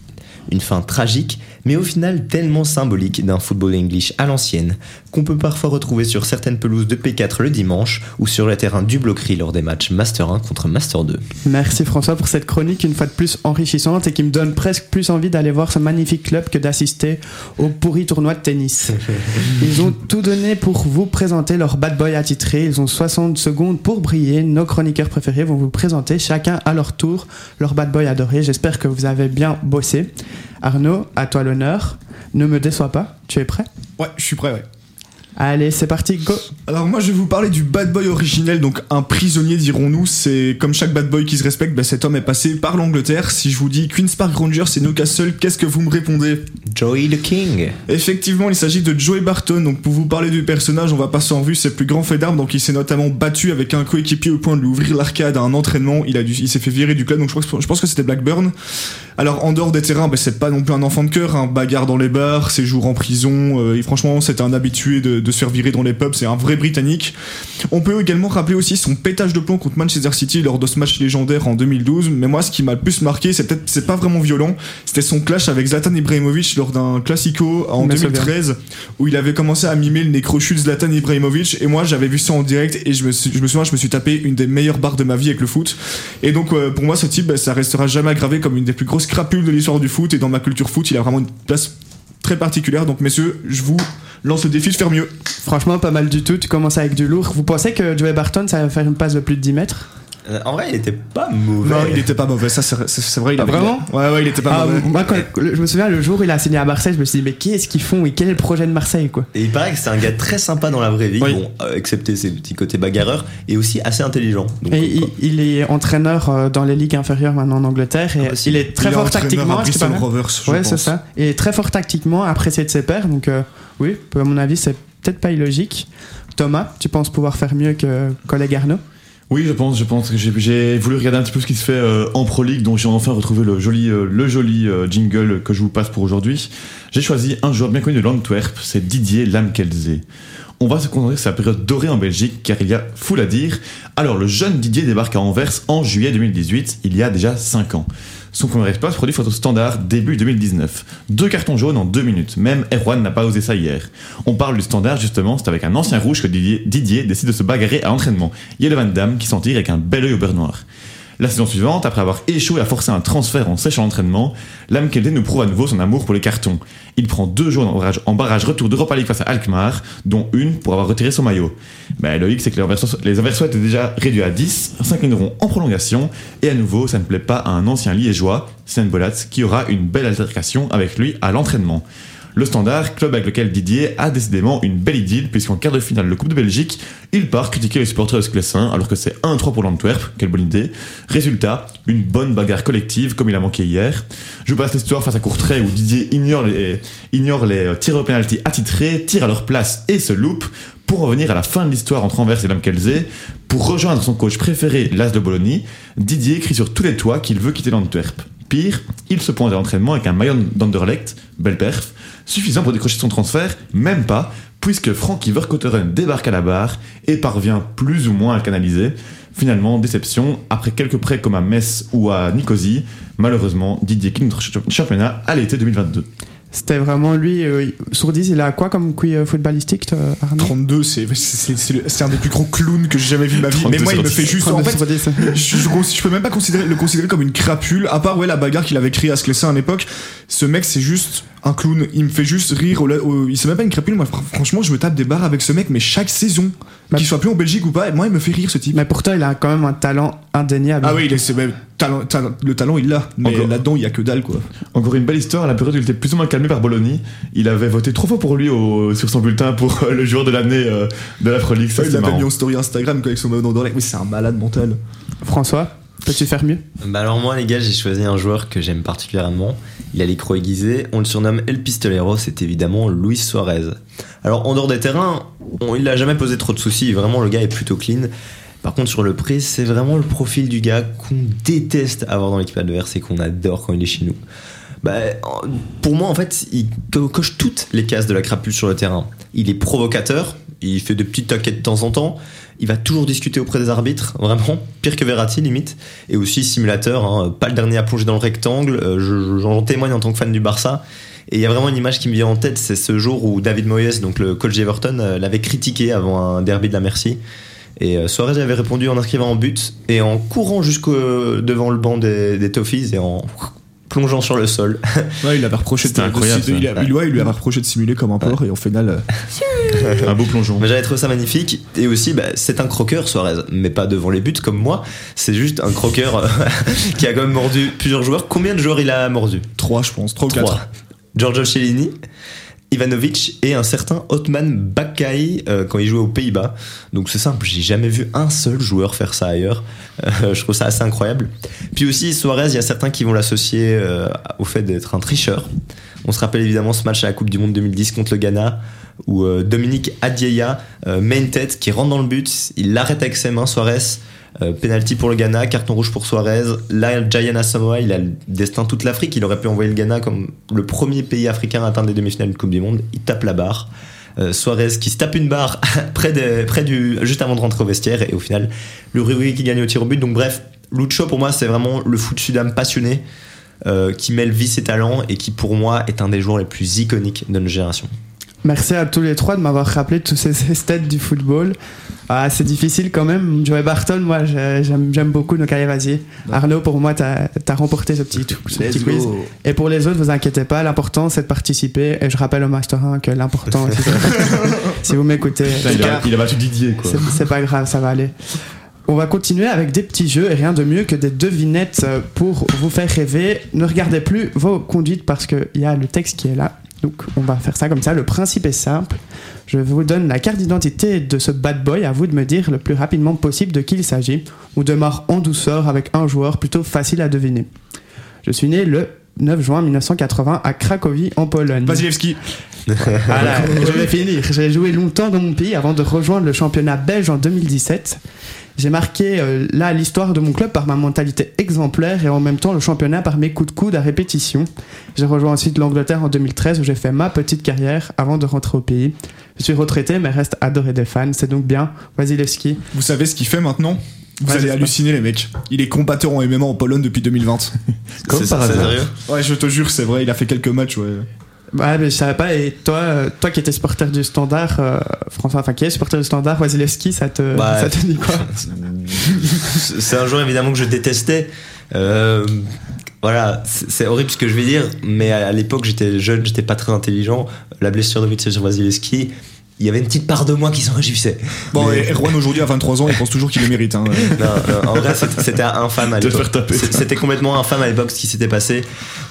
Une fin tragique, mais au final tellement symbolique d'un football English à l'ancienne qu'on peut parfois retrouver sur certaines pelouses de P4 le dimanche ou sur les terrains du Bloquerie lors des matchs Master 1 contre Master 2. Merci François pour cette chronique une fois de plus enrichissante et qui me donne presque plus envie d'aller voir ce magnifique club que d'assister au pourri tournoi de tennis. Ils ont tout donné pour vous présenter leur bad boy attitré. Ils ont 60 secondes pour briller. Nos chroniqueurs préférés vont vous présenter chacun à leur tour leur bad boy adoré. J'espère que vous avez bien bossé. Arnaud, à toi l'honneur. Ne me déçois pas. Tu es prêt? Ouais, je suis prêt, ouais. Allez, c'est parti, go Alors moi je vais vous parler du bad boy originel, donc un prisonnier dirons-nous, c'est comme chaque bad boy qui se respecte, bah, cet homme est passé par l'Angleterre. Si je vous dis Queen's Park Rangers et Newcastle, qu'est-ce que vous me répondez? Joey the King. Effectivement, il s'agit de Joey Barton. Donc, pour vous parler du personnage, on va passer en vue ses plus grands faits d'armes. Donc, il s'est notamment battu avec un coéquipier au point de lui ouvrir l'arcade à un entraînement. Il a dû, il s'est fait virer du club. Donc, je pense, que- je pense que c'était Blackburn. Alors, en dehors des terrains, bah, c'est pas non plus un enfant de cœur. Un bagarre dans les bars, séjour en prison. euh, et franchement, c'est un habitué de, de se faire virer dans les pubs. C'est un vrai Britannique. On peut également rappeler aussi son pétage de plomb contre Manchester City lors de ce match légendaire en 2012. Mais moi, ce qui m'a le plus marqué, c'est peut-être, c'est pas vraiment violent. C'était son clash avec Zlatan Ibrahimovic lors d'un classico en Me souviens. 2013 où il avait commencé à mimer le nécrochute Zlatan Ibrahimovic et moi j'avais vu ça en direct et je me, suis, je me souviens je me suis tapé une des meilleures barres de ma vie avec le foot et donc euh, pour moi ce type bah, ça restera jamais gravé comme une des plus grosses crapules de l'histoire du foot et dans ma culture foot il a vraiment une place très particulière donc messieurs je vous lance le défi de faire mieux Franchement, pas mal du tout. Tu commences avec du lourd. Vous pensez que Joey Barton, ça va faire une passe de plus de 10 mètres? Euh, en vrai, il était pas mauvais. non il était pas mauvais ça c'est vrai il Ah, avait- vraiment ouais ouais il était pas Ah, mauvais moi, quand- je me souviens, le jour où il a signé à Marseille, je me suis dit, mais qu'est-ce qu'ils font et quel est le projet de Marseille, quoi Et il paraît que c'est un gars très sympa dans la vraie vie, Oui. bon, euh, excepté ses petits côtés bagarreurs, et aussi assez intelligent. Donc, Et il, il est entraîneur euh, dans les ligues inférieures maintenant en Angleterre et Ah, si. il est très Il est fort tactiquement. à pas Rovers je Ouais, c'est ça. Et très fort tactiquement, apprécié de ses pairs. Donc, euh, oui, à mon avis, c'est peut-être pas illogique. Thomas, tu penses pouvoir faire mieux que collègue Arnaud? Oui, je pense, je pense que j'ai- voulu regarder un petit peu ce qui se fait euh, en Pro League, donc j'ai enfin retrouvé le joli, euh, le joli euh, jingle que je vous passe pour aujourd'hui. J'ai choisi un joueur bien connu de l'Antwerp, c'est Didier Lamkelze. On va se concentrer sur sa période dorée en Belgique, car il y a foule à dire. Alors, le jeune Didier débarque à Anvers en juillet 2018, il y a déjà 5 ans. Son premier exploit se produit au standard début 2019. Deux cartons jaunes en deux minutes. Même Erwan n'a pas osé ça hier. On parle du standard justement, c'est avec un ancien rouge que Didier, décide de se bagarrer à l'entraînement. Il y le Van Damme qui s'en tire avec un bel œil au beurre noir. La saison suivante, après avoir échoué à forcer un transfert en sèche à l'entraînement, Lamkelde nous prouve à nouveau son amour pour les cartons. Il prend deux jaunes en barrage, retour d'Europa League face à Alkmaar, dont une pour avoir retiré son maillot. Mais le hic, c'est que les Anversois, les Anversois étaient déjà réduits à 10, s'inclineront en prolongation, et à nouveau, ça ne plaît pas à un ancien liégeois, Sven Bolat, qui aura une belle altercation avec lui à l'entraînement. Le Standard, club avec lequel Didier a décidément une belle idylle, puisqu'en quart de finale de Coupe de Belgique, il part critiquer les supporters de Sclessin, alors que c'est 1-3 pour l'Antwerp, quelle bonne idée. Résultat, une bonne bagarre collective, comme il a manqué hier. Je vous passe l'histoire face à Courtrai, où Didier ignore les, euh, tirs au penalty attitrés, tire à leur place et se loupe, pour revenir à la fin de l'histoire entre Anvers et Lamkelze, pour rejoindre son coach préféré, Las de Bologna, Didier crie sur tous les toits qu'il veut quitter l'Antwerp. Pire, il se pointe à l'entraînement avec un maillot d'Anderlecht, belle perf, suffisant pour décrocher son transfert, même pas, puisque Frankie Verkotteren débarque à la barre et parvient plus ou moins à le canaliser. Finalement, déception, après quelques prêts comme à Metz ou à Nicosie, malheureusement, Didier quitte notre championnat à l'été 2022. C'était vraiment lui. euh, sur 10, il a quoi comme QI euh, footballistique, toi, Arnaud 32, c'est c'est- c'est un des plus gros clowns que j'ai jamais vu de ma vie. 32 Mais moi, il me fait 10. juste. En 32 fait, sur 10. je, je- je peux même pas considérer, le considérer comme une crapule, à part ouais, la bagarre qu'il avait créée à Sclessin à l'époque. Ce mec, c'est juste un clown. Il me fait juste rire. au- au- il c'est même pas une crapule. Moi, fr- franchement, je me tape des barres avec ce mec, mais chaque saison, qu'il soit plus en Belgique ou pas, moi, il me fait rire ce type. Mais pourtant, il a quand même un talent indéniable. Ah oui, il est, c'est- mais talent- talent- le talent, il l'a. Mais Encore. là-dedans, il y a que dalle, quoi. Encore une belle histoire, à la période où il était plus ou moins calmé par Bologna, il avait voté trop fort pour lui au- sur son bulletin pour euh, le joueur de l'année euh, de la League. Ça, il c'est l'a marrant. mis en story Instagram quoi, avec son maillot d'Anderlecht. Oui, c'est un malade mental. François, peux-tu faire mieux? Bah alors moi les gars j'ai choisi un joueur que j'aime particulièrement. Il a les crocs aiguisés, on le surnomme El Pistolero, c'est évidemment Luis Suarez. Alors en dehors des terrains, on- il n'a jamais posé trop de soucis, vraiment le gars est plutôt clean. Par contre sur le prix, c'est vraiment le profil du gars qu'on déteste avoir dans l'équipe adverse et qu'on adore quand il est chez nous. Bah, pour moi en fait, il co- coche toutes les cases de la crapule sur le terrain. Il est provocateur, il fait des petites taquettes de temps en temps, il va toujours discuter auprès des arbitres, vraiment, pire que Verratti limite et aussi simulateur, hein, pas le dernier à plonger dans le rectangle. euh, je- je- J'en témoigne en tant que fan du Barça. Et il y a vraiment une image qui me vient en tête, c'est ce jour où David Moyes, donc le coach d'Everton, euh, l'avait critiqué avant un derby de la Merci. Et euh, Suarez avait répondu en inscrivant un but et en courant jusqu'au devant le banc des, des et en plongeant sur le sol. Ouais, il avait reproché de, C'était incroyable, de- il, ça. a- il- ouais, il lui avait reproché de simuler comme un porc et au final. euh, Un beau plongeon. Mais j'avais trouvé ça magnifique. Et aussi, bah, c'est un croqueur, Suarez. Mais pas devant les buts comme moi. C'est juste un croqueur euh, qui a quand même mordu plusieurs joueurs. Combien de joueurs il a mordu? 3, je pense. 3 ou 4. Trois. Giorgio Cellini, Ivanovic et un certain Otman Bakai euh, quand il jouait aux Pays-Bas. Donc c'est simple, j'ai jamais vu un seul joueur faire ça ailleurs. Euh, je trouve ça assez incroyable. Puis aussi Suarez, il y a certains qui vont l'associer euh, au fait d'être un tricheur. On se rappelle évidemment ce match à la Coupe du Monde 2010 contre le Ghana où euh, Dominique Adieya euh, met une tête qui rentre dans le but, il l'arrête avec ses mains Suarez. Euh, penalty pour le Ghana, carton rouge pour Suarez. Là, Gianna Samoa, il a le destin de toute l'Afrique. Il aurait pu envoyer le Ghana comme le premier pays africain à atteindre les demi-finales de Coupe du Monde. Il tape la barre. Euh, Suarez qui se tape une barre près, des- près du, juste avant de rentrer au vestiaire. Et au final, le Uruguay qui gagne au tir au but. Donc, bref, Lucho, pour moi, c'est vraiment le foot sudam passionné euh, qui mêle vie et talent et qui, pour moi, est un des joueurs les plus iconiques de notre génération. Merci à tous les trois de m'avoir rappelé tous ces stats du football. Ah, c'est difficile quand même. Joey Barton, moi, j'ai- j'aime beaucoup. Donc, allez, vas-y. Arnaud, pour moi, t'as as remporté ce petit, ce petit quiz. Et pour les autres, vous inquiétez pas. L'important, c'est de participer. Et je rappelle au Master 1 que l'important, si vous m'écoutez, il, a, il a battu Didier, quoi. c'est pas grave, ça va aller. On va continuer avec des petits jeux et rien de mieux que des devinettes pour vous faire rêver. Ne regardez plus vos conduites parce qu'il y a le texte qui est là. Donc on va faire ça comme ça. Le principe est simple. Je vous donne la carte d'identité de ce bad boy. À vous de me dire le plus rapidement possible de qui il s'agit. On démarre en douceur avec un joueur plutôt facile à deviner. Je suis né le 9 juin 1980 à Cracovie en Pologne. Vasilevski. Voilà, je vais finir. J'ai joué longtemps dans mon pays avant de rejoindre le championnat belge en 2017. J'ai marqué euh, là l'histoire de mon club par ma mentalité exemplaire et en même temps le championnat par mes coups de coude à répétition. J'ai rejoint ensuite l'Angleterre en 2013 où j'ai fait ma petite carrière avant de rentrer au pays. Je suis retraité mais reste adoré des fans, c'est donc bien. Vasilevski. Vous savez ce qu'il fait maintenant? Vous Ouais, allez halluciner, les mecs. Il est combattant en MMA en Pologne depuis 2020. Comme C'est par ça, c'est hasard. sérieux? Ouais, je te jure, c'est vrai, il a fait quelques matchs, ouais. Ouais, mais je savais pas. Et toi, euh, toi qui étais supporter du Standard, euh, François, enfin qui est supporter du Standard, Vasilevski, ça te, Bah, ça te dit quoi C'est un joueur évidemment que je détestais. Euh, voilà, c'est horrible ce que je vais dire, mais à, à l'époque j'étais jeune, j'étais pas très intelligent. La blessure de Mitchell sur Vasilevski, il y avait une petite part de moi qui s'en réjouissait. Bon, Mais- et Erwan aujourd'hui, à 23 ans, il pense toujours qu'il le mérite. Hein. Non, non, en vrai, c'était infâme à l'époque. faire taper. C'est- C'était complètement infâme à l'époque ce qui s'était passé.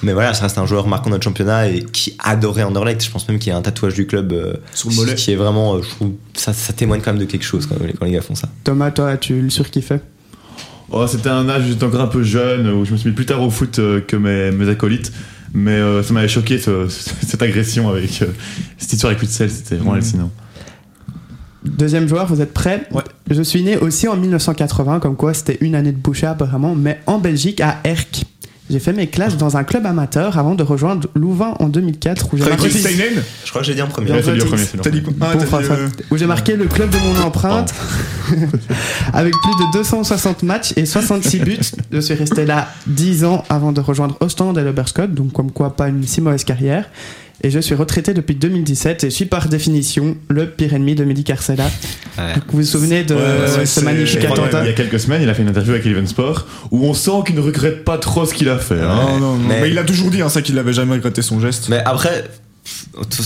Mais voilà, ça reste un joueur marquant notre championnat et qui adorait Anderlecht. Je pense même qu'il y a un tatouage du club euh, Sur le mollet. qui est vraiment, euh, je trouve, ça, ça témoigne quand même de quelque chose quand, quand les gars font ça. Thomas, toi, tu le surkiffais? Oh, c'était un âge où j'étais encore un peu jeune, où je me suis mis plus tard au foot euh, que mes, mes acolytes. Mais euh, ça m'avait choqué ce- cette agression avec euh, cette histoire avec Witzel, c'était vraiment Mhm. hallucinant. Deuxième joueur, vous êtes prêts Ouais. Je suis né aussi en 1980, comme quoi c'était une année de boucher apparemment, mais en Belgique, à Erk. J'ai fait mes classes dans un club amateur avant de rejoindre Louvain en 2004 où j'ai marqué, Je crois que j'ai dit en premier. Ouais, premier, dit premier. quoi Ah, Bon, dit, euh, où j'ai marqué le club de mon empreinte avec plus de 260 matchs et 66 buts. Je suis resté là 10 ans avant de rejoindre Ostende et le Berscott, donc comme quoi pas une si mauvaise carrière. Et je suis retraité depuis 2017 et suis par définition le pire ennemi de Mehdi Carcella. Ouais. Vous vous souvenez de Ouais, ouais, ce magnifique Je attentat Il y a quelques semaines, il a fait une interview avec Eleven Sport où on sent qu'il ne regrette pas trop ce qu'il a fait. hein. Non, non, non. Mais- Mais, il a toujours dit hein, ça qu'il avait jamais regretté son geste. Mais après,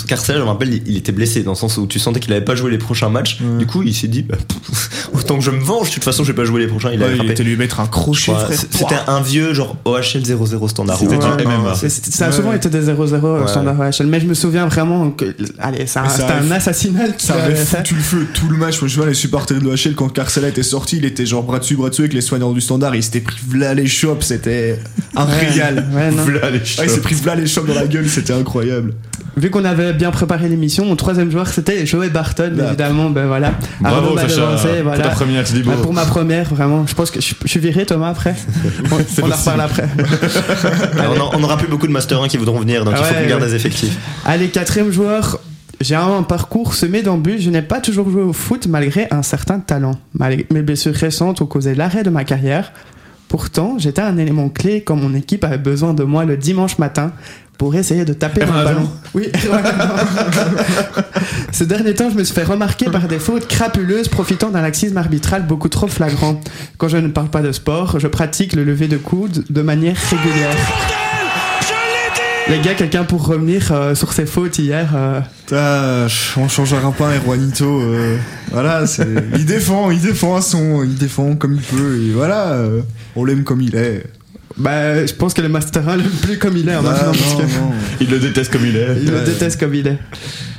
Carcel, je me rappelle, il- il était blessé dans le sens où tu sentais qu'il avait pas joué les prochains matchs. Ouais. Du coup, il s'est dit, bah, pff, autant que je me venge, de toute façon, je vais pas jouer les prochains. Il a Ouais, il frappé. était lui mettre un crochet. C'était un vieux genre OHL 00 standard. C'était Ouais. du MMA. C'est- c'est- Ça a Ouais. souvent été des 0-0 au Ouais. standard OHL, mais je me souviens vraiment que. Allez, c'était un avait- assassinat Ça avait avait fait. foutu le feu tout le match. Moi, je vois les supporters de l'OHL quand Carcela était sorti, il était genre bras dessus, bras dessus avec les soignants du standard. Il s'était pris v'là les chops, c'était un régal. Ouais, les il s'est pris v'là les chops dans la gueule, c'était incroyable. Vu qu'on avait bien préparé l'émission, mon troisième joueur c'était Joey Barton, Bah. évidemment. Ben voilà. Bravo Sacha. devancé, Pour voilà. ta première, tu dis beau. Bah, pour ma première, vraiment. Je pense que je, je suis viré, Thomas, après. On, on en reparle après. on, en- on aura plus beaucoup de Master 1 qui voudront venir, donc Ah il faut ouais, qu'on garde ouais. des effectifs. Allez, quatrième joueur. J'ai un parcours semé d'embûches. Je n'ai pas toujours joué au foot malgré un certain talent. Malgré mes blessures récentes ont causé l'arrêt de ma carrière. Pourtant, j'étais un élément clé quand mon équipe avait besoin de moi le dimanche matin pour essayer de taper un ballon. Oui. Ces derniers temps, je me suis fait remarquer par des fautes crapuleuses profitant d'un laxisme arbitral beaucoup trop flagrant. Quand je ne parle pas de sport, je pratique le lever de coude de manière régulière. Les gars, quelqu'un pour revenir euh, sur ces fautes hier euh, on changera pas un Juanito. euh, voilà, il défend, il défend à son, il défend comme il peut. Et voilà, euh, on l'aime comme il est. Bah, je pense que le Master 1 l'aime plus comme il est hein, Ah, maintenant. non, parce que non. Il le déteste comme il est. il le Ouais. déteste comme il est.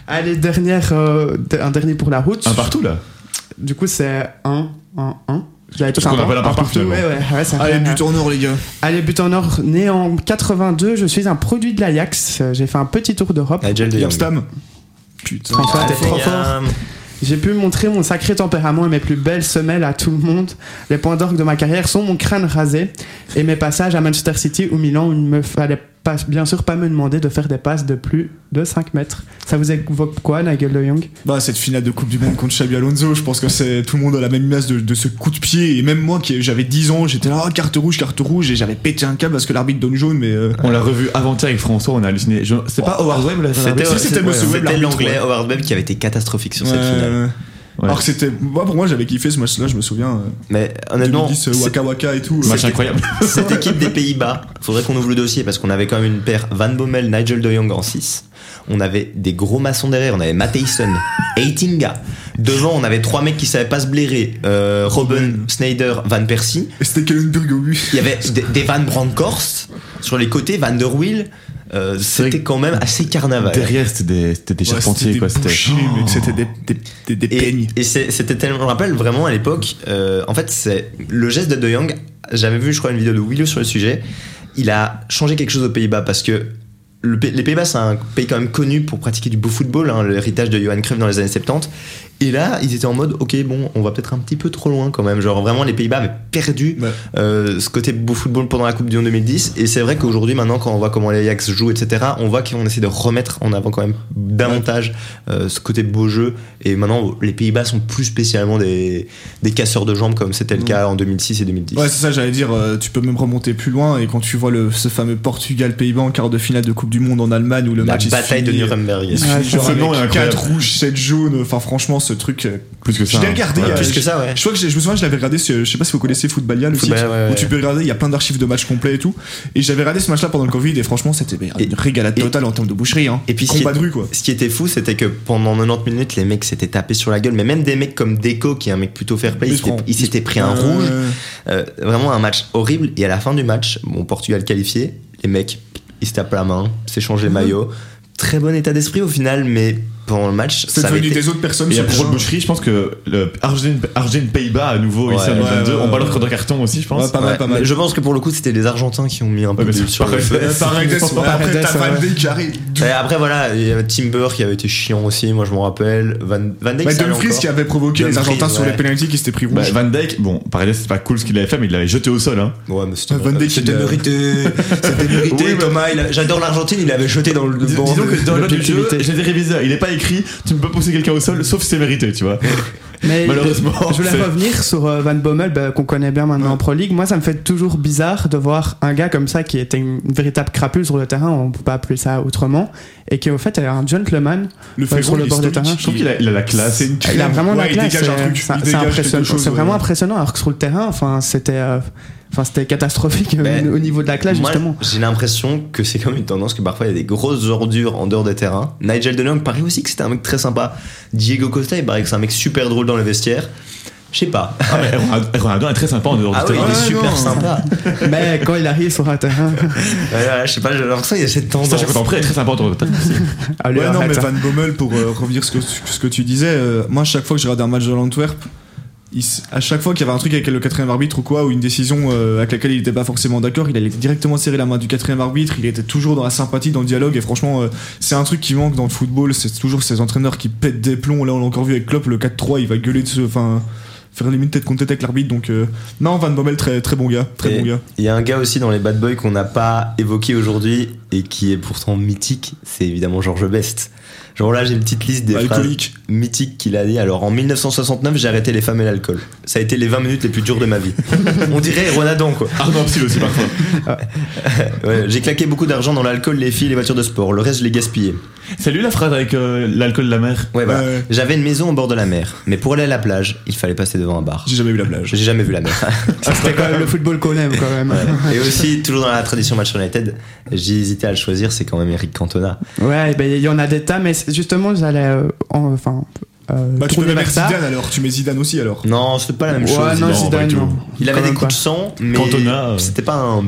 Allez, dernière, euh, un dernier pour la route. Un partout là. Du coup, c'est 1, 1, 1. Vous avez tous Ce qu'on appelle un partout, Ouais, finalement. ouais, ouais, ça Allez, but en or, les gars. Allez, but en or. Né en 82, je suis un produit de l'Ajax. J'ai fait un petit tour d'Europe. Stam. Putain. François, t'es trop fort. J'ai pu montrer mon sacré tempérament et mes plus belles semelles à tout le monde. Les points d'orgue de ma carrière sont mon crâne rasé et mes passages à Manchester City ou Milan où il me fallait pas, bien sûr pas me demander de faire des passes de plus de 5 mètres. Ça vous évoque quoi, Nigel de Jong? Bah, cette finale de Coupe du Monde contre Xabi Alonso, je pense que c'est tout le monde a la même image de, de ce coup de pied. Et même moi, qui j'avais 10 ans, j'étais là, oh, carte rouge, carte rouge, et j'avais pété un câble parce que l'arbitre donne jaune, mais. euh, On l'a revu avant-hier avec François, on a halluciné. C'est pas Howard Webb C'était l'anglais. Howard Webb qui avait été catastrophique sur cette finale. Ouais. Alors que c'était. Moi, pour moi, j'avais kiffé ce match-là, je me souviens. euh, Mais honnêtement, 2010, euh, c'est- Waka Waka et tout. Match incroyable. cette équipe des Pays-Bas, faudrait qu'on ouvre le dossier parce qu'on avait quand même une paire Van Bommel, Nigel de Jong en 6. On avait des gros maçons derrière, on avait Matheison, Eitinga. Devant, on avait trois mecs qui savaient pas se blairer. Euh, Robben, Snyder, Van Persie. Et c'était Kellenberg au but. Il y avait des, des Van Bronckhorst sur les côtés, Van der Wiel. Euh, c'était quand même assez carnaval. Derrière, c'était des, c'était des Ouais, charpentiers c'était quoi. des C'était. c'était des, des, des, des Et, peignes. et c'est- c'était tellement. Je me rappelle vraiment à l'époque, euh, en fait, c'est le geste de De Jong. J'avais vu, je crois, une vidéo de Willow sur le sujet. Il a changé quelque chose aux Pays-Bas parce que le les Pays-Bas, c'est un pays quand même connu pour pratiquer du beau football, hein, l'héritage de Johan Cruyff dans les années 70. Et là, ils étaient en mode, ok, bon, on va peut-être un petit peu trop loin quand même. Genre, vraiment, les Pays-Bas avaient perdu Ouais. euh, ce côté beau football pendant la Coupe du Monde 2010. Et c'est vrai qu'aujourd'hui, maintenant, quand on voit comment les Ajax jouent, etc., on voit qu'on essaie de remettre en avant quand même davantage euh, ce côté beau jeu. Et maintenant, les Pays-Bas sont plus spécialement des, des casseurs de jambes comme c'était le cas en 2006 et 2010. Ouais, c'est ça, j'allais dire, euh, tu peux même remonter plus loin. Et quand tu vois le, ce fameux Portugal-Pays-Bas en quart de finale de Coupe du Monde en Allemagne où le la match il se bataille de Nuremberg. finit genre ce nom est avec incroyable. 4 rouges, 7 jaunes. Enfin, franchement, ce truc. euh, Plus que Je ça. l'ai hein. regardé. Ouais. euh, Plus que je- ça, ouais. Je crois que j'ai- je me souviens, je l'avais regardé. sur- Je sais pas si vous connaissez Footballial aussi, Football, ouais, où ouais. tu peux regarder. Il y a plein d'archives de matchs complets et tout. Et j'avais regardé ce match-là pendant le Covid et franchement, c'était une régalade et- totale en termes de boucherie. Hein. Et puis, ce qui combat est- de rue quoi. Ce qui était fou, c'était que pendant 90 minutes, les mecs s'étaient tapés sur la gueule. Mais même des mecs comme Deco, qui est un mec plutôt fair play, Il s'était- pris un rouge. Euh, vraiment un match horrible. Et à la fin du match, bon, Portugal qualifié, les mecs, ils se tapent la main, s'échangent les maillots. Très bon état d'esprit au final, mais pendant le match, C'est devenu été- des autres personnes. Et de terrain. boucherie, je pense que le Argentine, Argentine Pays-Bas à nouveau ici Ouais, en ouais, 2022, ouais, on ouais. parle de carton aussi, je pense. Ouais, pas mal, Ouais, pas mal. Je pense que pour le coup, c'était les Argentins qui ont mis un peu c'est sur le pareil. feu. Paredes, ouais, après t'as Van ouais. Dijk qui arrive. Et après, voilà, il y avait Timber qui avait été chiant aussi, moi je m'en rappelle. Van, Van Dijk, Bah, Dumfries qui avait provoqué les Argentins sur les pénalties qui s'étaient pris Bah, rouge. Van Dyke, bon, Paredes, c'est pas cool ce qu'il avait fait, mais il l'avait jeté au sol. Hein. Ouais, mais c'était Van Dijk, c'était mérité. C'était mérité, Thomas. J'adore l'Argentine, il avait jeté dans le. Disons que dans le jeu, je les ai révisés. Il est pas écrit, tu ne peux pas pousser quelqu'un au sol, sauf si c'est mérité, tu vois. Mais Malheureusement, je voulais revenir sur euh, Van Bommel, bah, qu'on connaît bien maintenant en Pro League. Moi, ça me fait toujours bizarre de voir un gars comme ça qui était une véritable crapule sur le terrain, on peut pas appeler ça autrement, et qui au fait est un gentleman Le Ouais, sur le bord de stoïque. terrain, Je trouve qu'il a, il a la classe. Une Il a vraiment la Ouais, classe. c'est- impressionnant. ouais. vraiment impressionnant. Alors que sur le terrain, enfin, c'était, euh, enfin, c'était catastrophique euh, Ben, au niveau de la classe Moi, justement. j'ai l'impression que c'est comme une tendance que parfois il y a des grosses ordures en dehors des terrains. Nigel DeLong paraît aussi que c'était un mec très sympa. Diego Costa, il paraît que c'est un mec super drôle dans le vestiaire. Je sais pas. Ah, mais Ronaldo- est très sympa en dehors Ah du oui, terrain. il est super non. sympa. Mais quand il arrive sur un terrain, je sais pas, j'ai l'impression qu'il y a cette tendance. Sacha Contempré est très sympa en dehors du terrain. allez, Ouais, non, mais. Van Bommel, pour euh, revenir ce que, ce que tu disais, euh, moi, chaque fois que je regarde un match de l'Antwerp, il à chaque fois qu'il y avait un truc avec le quatrième arbitre ou quoi, ou une décision euh, avec laquelle il n'était pas forcément d'accord, il allait directement serrer la main du quatrième arbitre, il était toujours dans la sympathie, dans le dialogue, et franchement, euh, c'est un truc qui manque dans le football, c'est toujours ces entraîneurs qui pètent des plombs. Là, on l'a encore vu avec Klopp, le 4-3, il va gueuler dessus, enfin, faire limite tête contre tête avec l'arbitre, donc euh, non, Van Bommel, très, très bon gars, très Et bon gars. Il y a un gars aussi dans les Bad Boys qu'on n'a pas évoqué aujourd'hui et qui est pourtant mythique, c'est évidemment Georges Best. Genre là, j'ai une petite liste des phrases mythiques qu'il a dit. Alors en 1969, j'ai arrêté les femmes et l'alcool. Ça a été les 20 minutes les plus dures de ma vie. On dirait Ronadon quoi. Arnaud Psy aussi parfois. Ouais, j'ai claqué beaucoup d'argent dans l'alcool, les filles, les voitures de sport. Le reste, je l'ai gaspillé. C'est lui la phrase avec euh, l'alcool de la mer Ouais, voilà. Ouais. J'avais une maison au bord de la mer, mais pour aller à la plage, il fallait passer devant un bar. J'ai jamais vu la plage. J'ai jamais vu la mer. C'était quand même le football qu'on aime quand même. Ouais. Et aussi, toujours dans la tradition Match United, j'ai hésité à le choisir, c'est quand même Eric Cantona. Ouais, ben il y en a des tas, mais c'est- justement, j'allais, euh, en- enfin, euh, Bah, tu mettre vers ça. Zidane alors, tu mets Zidane aussi alors. Non, c'était pas la même Ouais, chose. non, non, Zidane, non. Il avait Quand des coups de sang, mais Cantona, euh. c'était pas un.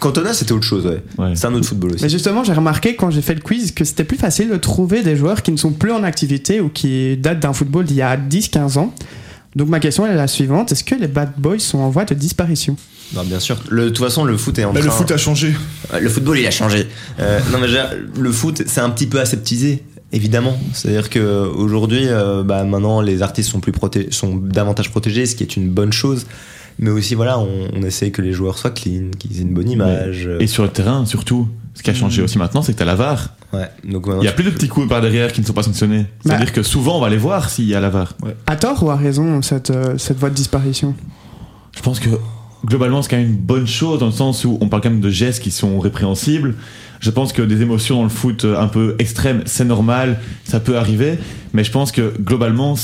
Cantona, c'était autre chose, ouais. Ouais. C'est un autre football Mais aussi. justement, j'ai remarqué quand j'ai fait le quiz que c'était plus facile de trouver des joueurs qui ne sont plus en activité ou qui datent d'un football d'il y a 10-15 ans. Donc ma question est la suivante, est-ce que les Bad Boys sont en voie de disparition? Non, bien sûr. Le- De toute façon, le foot est en Bah, train. le foot a changé. Euh, Le football, il a changé. Euh, non, mais le foot, c'est un petit peu aseptisé, évidemment. C'est-à-dire que aujourd'hui, euh, bah, maintenant, les artistes sont plus proté- sont davantage protégés, ce qui est une bonne chose. Mais aussi, voilà, on, on essaie que les joueurs soient clean, qu'ils aient une bonne image. Et sur le terrain, surtout, ce qui a changé aussi maintenant, c'est que t'as la VAR. Ouais. Donc Il y a plus de petits coups par derrière qui ne sont pas sanctionnés. C'est-à-dire que souvent, on va les voir s'il y a la VAR. À tort ou à raison cette, euh, cette voie de disparition? Je pense que globalement, c'est quand même une bonne chose dans le sens où on parle quand même de gestes qui sont répréhensibles. Je pense que des émotions dans le foot euh, un peu extrêmes, c'est normal, ça peut arriver. Mais je pense que globalement,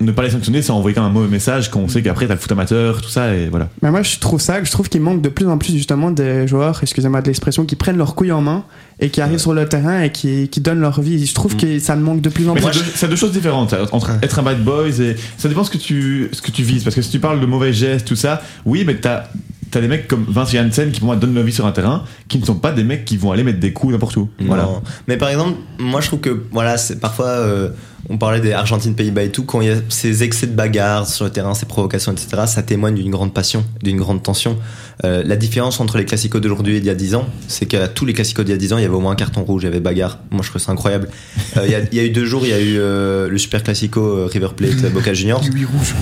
ne pas les sanctionner, ça envoie quand même un mauvais message quand on sait qu'après, t'as le foot amateur, tout ça, et voilà. Mais moi je trouve ça, je trouve qu'il manque de plus en plus justement des joueurs, excusez-moi de l'expression, qui prennent leurs couilles en main et qui arrivent sur le terrain et qui, qui donnent leur vie. Je trouve que ça me manque de plus en Mais plus. c'est deux, c'est deux choses différentes ça, entre être un bad boy et ça dépend ce que tu ce que tu vises parce que si tu parles de mauvais gestes tout ça oui mais t'as t'as des mecs comme Vince Janssen qui pour moi donnent leur vie sur un terrain qui ne sont pas des mecs qui vont aller mettre des coups n'importe où voilà. Mais par exemple, moi je trouve que voilà, c'est parfois euh, on parlait des Argentine Pays-Bas et tout quand il y a ces excès de bagarres sur le terrain, ces provocations, etc. Ça témoigne d'une grande passion, d'une grande tension. Euh, la différence entre les classicos d'aujourd'hui et d'il y a 10 ans, c'est qu'à tous les classicos d'il y a 10 ans, il y avait au moins un carton rouge, il y avait bagarre. Moi je trouve ça incroyable. Euh, il, y a, il y a eu deux jours, il y a eu euh, le super classico euh, River Plate Boca Juniors.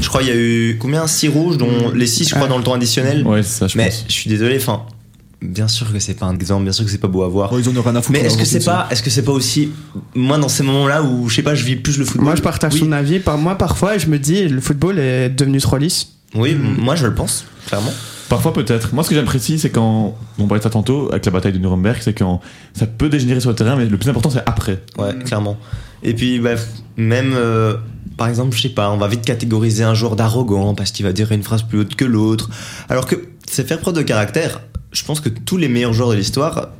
Je crois il y a eu combien? 6 rouges, dont les 6 je crois dans le temps additionnel. ouais ça je Mais pense je suis désolé, enfin. Bien sûr que c'est pas un exemple, bien sûr que c'est pas beau à voir. Bon, ils en ont rien à foutre. Mais est-ce que c'est pas, est-ce que c'est pas aussi, moi dans ces moments-là où je sais pas, je vis plus le football? Moi je partage oui, son avis. Par moi parfois je me dis le football est devenu trop lisse. Oui, moi je le pense, clairement. parfois peut-être moi ce que j'apprécie c'est quand on parlait de ça tantôt avec la bataille de Nuremberg c'est quand ça peut dégénérer sur le terrain mais le plus important c'est après Ouais, clairement. Et puis, bref, même, euh, par exemple, je sais pas, on va vite catégoriser un joueur d'arrogant parce qu'il va dire une phrase plus haute que l'autre. Alors que c'est faire preuve de caractère. Je pense que tous les meilleurs joueurs de l'histoire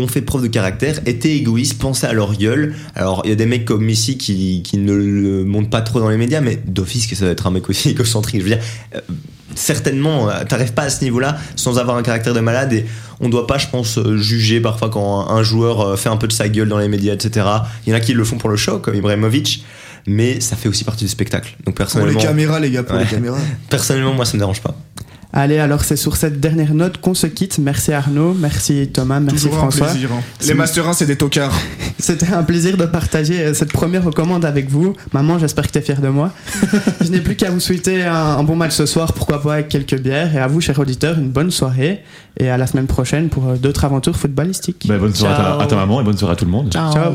ont fait preuve de caractère, étaient égoïstes, pensaient à leur gueule. Alors, il y a des mecs comme Messi qui, qui ne le montrent pas trop dans les médias, mais d'office que ça doit être un mec aussi égocentrique. Je veux dire, euh, certainement, euh, t'arrives pas à ce niveau-là sans avoir un caractère de malade et on doit pas, je pense, euh, juger parfois quand un, joueur fait un peu de sa gueule dans les médias, etc. Il y en a qui le font pour le show, comme Ibrahimovic, mais ça fait aussi partie du spectacle. Donc Pour les personnellement, caméras, les gars, pour Ouais. les caméras. personnellement, moi, ça me dérange pas. Allez alors c'est sur cette dernière note qu'on se quitte. Merci Arnaud, merci Thomas, merci Toujours François. un plaisir. hein. C'est- Les Master 1, c'est des tocards. C'était un plaisir de partager euh, cette première recommande avec vous. Maman, j'espère que tu es fière de moi. Je n'ai plus qu'à vous souhaiter un, un bon match ce soir, pourquoi pas avec quelques bières. Et à vous, chers auditeurs, une bonne soirée. Et à la semaine prochaine pour euh, d'autres aventures footballistiques. Bah, bonne soirée à ta, Ciao. à ta maman et bonne soirée à tout le monde Ciao.